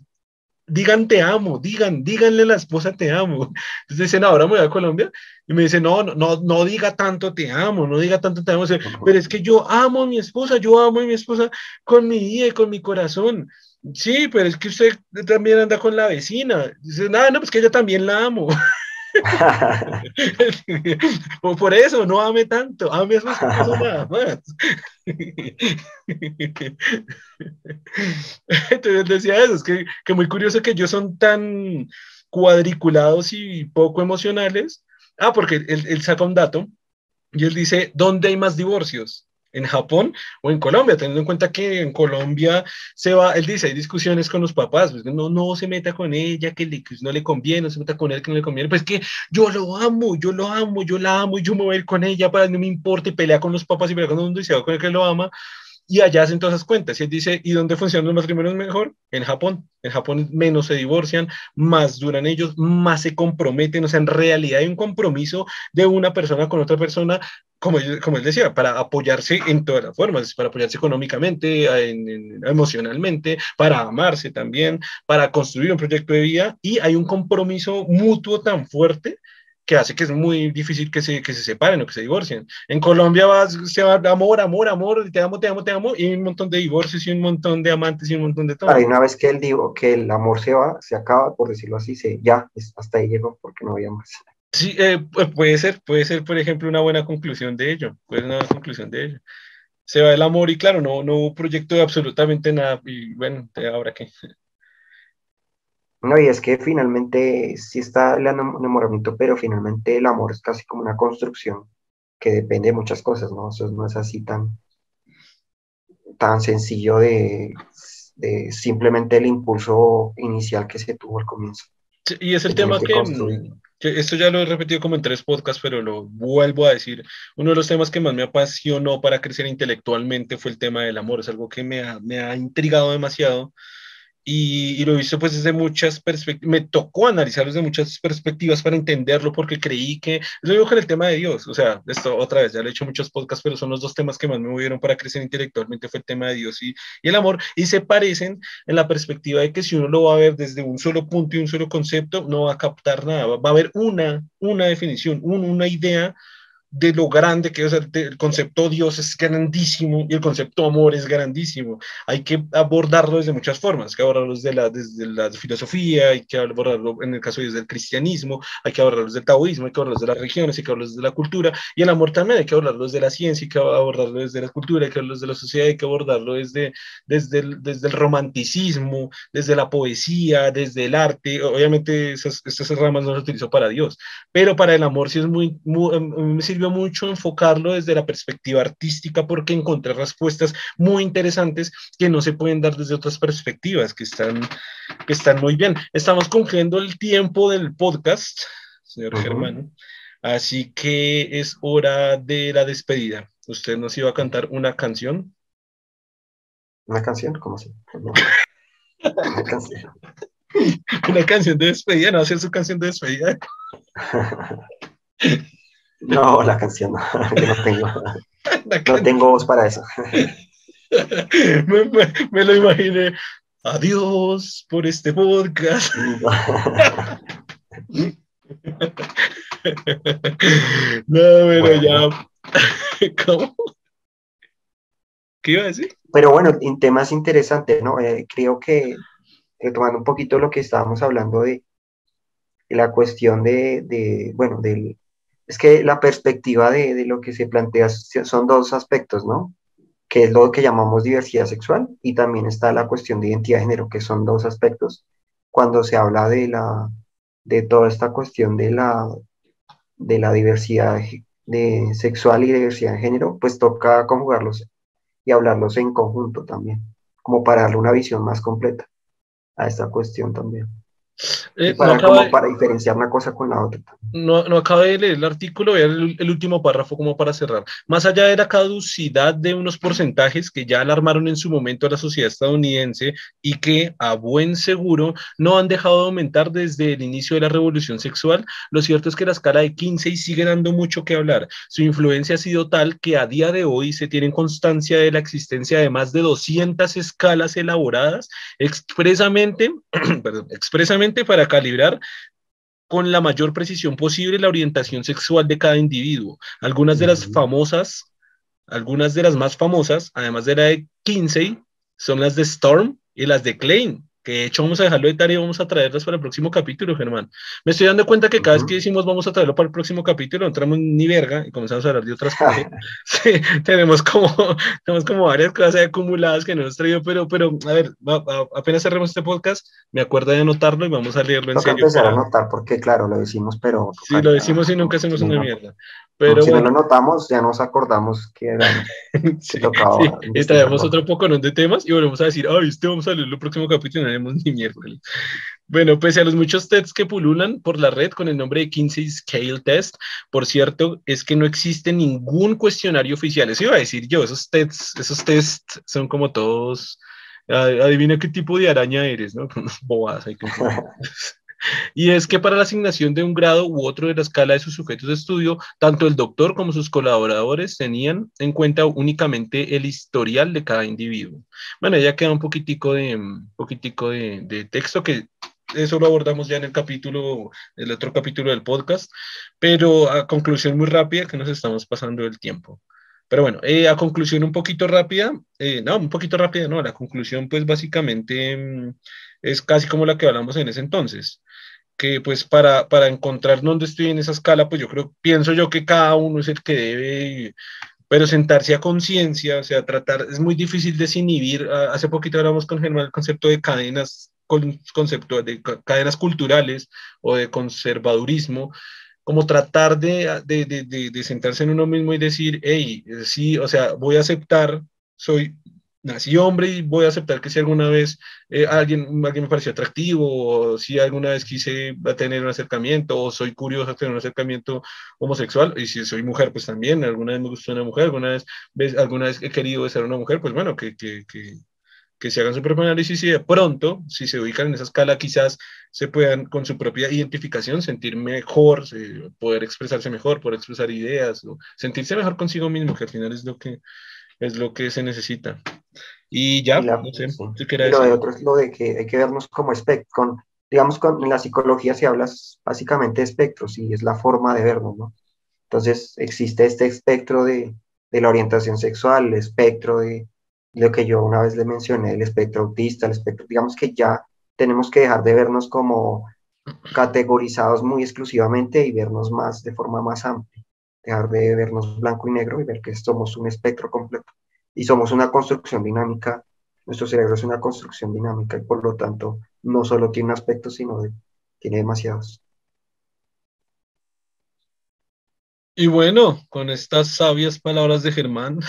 digan te amo, digan, díganle a la esposa te amo. Entonces dicen, ahora me voy a Colombia y me dicen, no, no, no diga tanto te amo, no diga tanto te amo, pero es que yo amo a mi esposa, yo amo a mi esposa con mi vida y con mi corazón. Sí, pero es que usted también anda con la vecina. Dice, no, no, pues que yo también la amo. [LAUGHS] o por eso, no ame tanto, ame a su esposo [LAUGHS] nada más. Entonces decía eso, es que, que muy curioso que ellos son tan cuadriculados y poco emocionales. Ah, porque él, él saca un dato y él dice, ¿dónde hay más divorcios? En Japón o en Colombia, teniendo en cuenta que en Colombia se va, él dice, hay discusiones con los papás, pues no, no se meta con ella, que, no le conviene, no se meta con él, que no le conviene, pues que yo lo amo, yo lo amo, yo la amo y yo me voy a ir con ella para no me importe, pelea con los papás y pelea con el mundo y se va con el que lo ama, y allá hacen todas esas cuentas. Y él dice, ¿y dónde funcionan los matrimonios mejor? En Japón. En Japón menos se divorcian, más duran ellos, más se comprometen. O sea, en realidad hay un compromiso de una persona con otra persona, como, como él decía, para apoyarse en todas las formas, para apoyarse económicamente, emocionalmente, para amarse también, para construir un proyecto de vida. Y hay un compromiso mutuo tan fuerte que hace que es muy difícil que se, que se separen o que se divorcien. En Colombia vas, se va amor, amor, amor, te amo, te amo, te amo, y un montón de divorcios y un montón de amantes y un montón de todo. Una vez que dijo que el amor se va, se acaba, por decirlo así, se, ya, hasta ahí llegó porque no había más. Sí, eh, puede ser, puede ser, por ejemplo, una buena conclusión de ello, puede ser una conclusión de ello. Se va el amor y claro, no, no hubo proyecto de absolutamente nada y bueno, ahora qué. No, y es que finalmente sí está el enamoramiento, pero finalmente el amor es casi como una construcción que depende de muchas cosas, ¿no? Eso no es así tan, tan sencillo de, simplemente el impulso inicial que se tuvo al comienzo. y es el tema que, que, esto ya lo he repetido como en tres podcasts, pero lo vuelvo a decir. Uno de los temas que más me apasionó para crecer intelectualmente fue el tema del amor. Es algo que me ha, me ha intrigado demasiado y, lo he visto pues desde muchas perspectivas, me tocó analizarlo desde muchas perspectivas para entenderlo porque creí que, lo digo con el tema de Dios, o sea, esto otra vez, ya lo he hecho muchos podcasts, pero son los dos temas que más me movieron para crecer intelectualmente, fue el tema de Dios y, y el amor, y se parecen en la perspectiva de que si uno lo va a ver desde un solo punto y un solo concepto, no va a captar nada, va, a haber una, una definición, una idea de lo grande que es el, concepto Dios es grandísimo y el concepto amor es grandísimo. Hay que abordarlo desde muchas formas, hay que abordarlo desde la, desde la filosofía, hay que abordarlo en el caso desde el cristianismo, hay que abordarlo desde el taoísmo, hay que abordarlo desde las regiones, hay que abordarlo desde la cultura y el amor también hay que abordarlo desde la ciencia, hay que abordarlo desde la cultura, hay que abordarlo desde la sociedad, hay que abordarlo desde, desde, el, desde el romanticismo, desde la poesía, desde el arte. Obviamente esas, estas ramas no las utilizo para Dios, pero para el amor sí es muy, muy me sirvió mucho enfocarlo desde la perspectiva artística porque encontré respuestas muy interesantes que no se pueden dar desde otras perspectivas, que están, que están muy bien. Estamos cumpliendo el tiempo del podcast, señor Germán, así que es hora de la despedida. Usted nos iba a cantar una canción. ¿Una canción? ¿Cómo así? [LAUGHS] Una canción. Una canción de despedida, no hacer su canción de despedida. [LAUGHS] No, la canción no, [LAUGHS] no tengo. [LAUGHS] No tengo voz para eso. [LAUGHS] Me, lo imaginé. Adiós por este podcast. No, pero ya. ¿Cómo? ¿Qué iba a decir? Pero bueno, en temas interesantes, ¿no? Eh, creo que retomando un poquito lo que estábamos hablando de, la cuestión de, de bueno, del, es que la perspectiva de, lo que se plantea son dos aspectos, ¿no? Que es lo que llamamos diversidad sexual y también está la cuestión de identidad de género, que son dos aspectos cuando se habla de la de toda esta cuestión de la de la diversidad de sexual y diversidad de género, pues toca conjugarlos y hablarlos en conjunto también, como para darle una visión más completa a esta cuestión también. Eh, para, como para diferenciar una cosa con la otra. No, no acabé de leer el artículo, voy el, el, último párrafo como para cerrar. Más allá de la caducidad de unos porcentajes que ya alarmaron en su momento a la sociedad estadounidense y que a buen seguro no han dejado de aumentar desde el inicio de la revolución sexual, lo cierto es que la escala de 15 sigue dando mucho que hablar. Su influencia ha sido tal que a día de hoy se tiene constancia de la existencia de más de 200 escalas elaboradas expresamente, [CLEARS THROAT] perdón, expresamente para calibrar con la mayor precisión posible la orientación sexual de cada individuo. Algunas de las famosas, algunas de las más famosas, además de la de Kinsey, son las de Storm y las de Klein, que de hecho vamos a dejarlo de tarea y vamos a traerlas para el próximo capítulo, Germán. Me estoy dando cuenta que cada vez que decimos vamos a traerlo para el próximo capítulo, no entramos ni verga y comenzamos a hablar de otras cosas. [LAUGHS] sí, tenemos como, [LAUGHS] tenemos como varias cosas acumuladas que no hemos traído, pero, pero a ver, apenas cerremos este podcast, me acuerdo de anotarlo y vamos a leerlo en serio. empezar a anotar porque, claro, lo decimos, pero... Sí, lo decimos y nunca hacemos una mierda. Pero si no lo notamos, ya nos acordamos que, era, [LAUGHS] sí, tocaba. Traemos otro poco de temas y volvemos a decir, ay, este vamos a leer el próximo capítulo y no haremos ni miércoles. Bueno, pese a los muchos tests que pululan por la red con el nombre de Kinsey Scale Test, por cierto, es que no existe ningún cuestionario oficial. Eso iba a decir yo, esos tests, esos tests son como todos, adivina qué tipo de araña eres, ¿no? Bobadas, hay que y es que para la asignación de un grado u otro de la escala de sus sujetos de estudio, tanto el doctor como sus colaboradores tenían en cuenta únicamente el historial de cada individuo. Bueno, ya queda un poquitico de, un poquitico de, texto que eso lo abordamos ya en el capítulo, el otro capítulo del podcast, pero a conclusión muy rápida que nos estamos pasando el tiempo. Pero bueno, eh, a conclusión un poquito rápida, eh, no, un poquito rápida, no, la conclusión pues básicamente mm, es casi como la que hablamos en ese entonces que pues para, para encontrar dónde estoy en esa escala, pues yo creo, pienso yo que cada uno es el que debe, pero sentarse a conciencia, o sea, tratar, es muy difícil desinhibir, hace poquito hablamos con Germán el concepto de cadenas, concepto de cadenas culturales o de conservadurismo, como tratar de, de, de, de sentarse en uno mismo y decir, hey, sí, o sea, voy a aceptar, soy nací hombre y voy a aceptar que si alguna vez eh, alguien, alguien me pareció atractivo, o si alguna vez quise tener un acercamiento, o soy curioso de tener un acercamiento homosexual, y si soy mujer, pues también, alguna vez me gustó una mujer, alguna vez, alguna vez he querido ser una mujer, pues bueno, que, que, que, que se hagan su propio análisis y de pronto, si se ubican en esa escala, quizás se puedan con su propia identificación sentir mejor, poder expresarse mejor, poder expresar ideas, sentirse mejor consigo mismo, que al final es lo que, es lo que se necesita. Y ya, no sé, Lo de otro es lo de que hay que vernos como espectro, digamos, con, en la psicología se habla básicamente de espectros y es la forma de vernos, ¿no? Entonces existe este espectro de, de la orientación sexual, el espectro de lo que yo una vez le mencioné, el espectro autista, el espectro, digamos que ya tenemos que dejar de vernos como categorizados muy exclusivamente y vernos más de forma más amplia, dejar de vernos blanco y negro y ver que somos un espectro completo y somos una construcción dinámica. Nuestro cerebro es una construcción dinámica y por lo tanto no solo tiene un aspecto, sino tiene demasiados. Y bueno, con estas sabias palabras de Germán,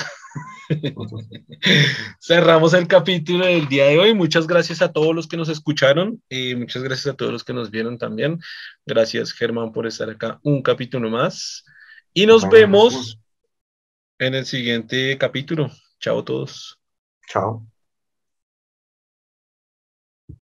[LAUGHS] cerramos el capítulo del día de hoy. Muchas gracias a todos los que nos escucharon y muchas gracias a todos los que nos vieron también. Gracias, Germán, por estar acá un capítulo más. Y nos vemos en el siguiente capítulo. Chao a todos. Chao.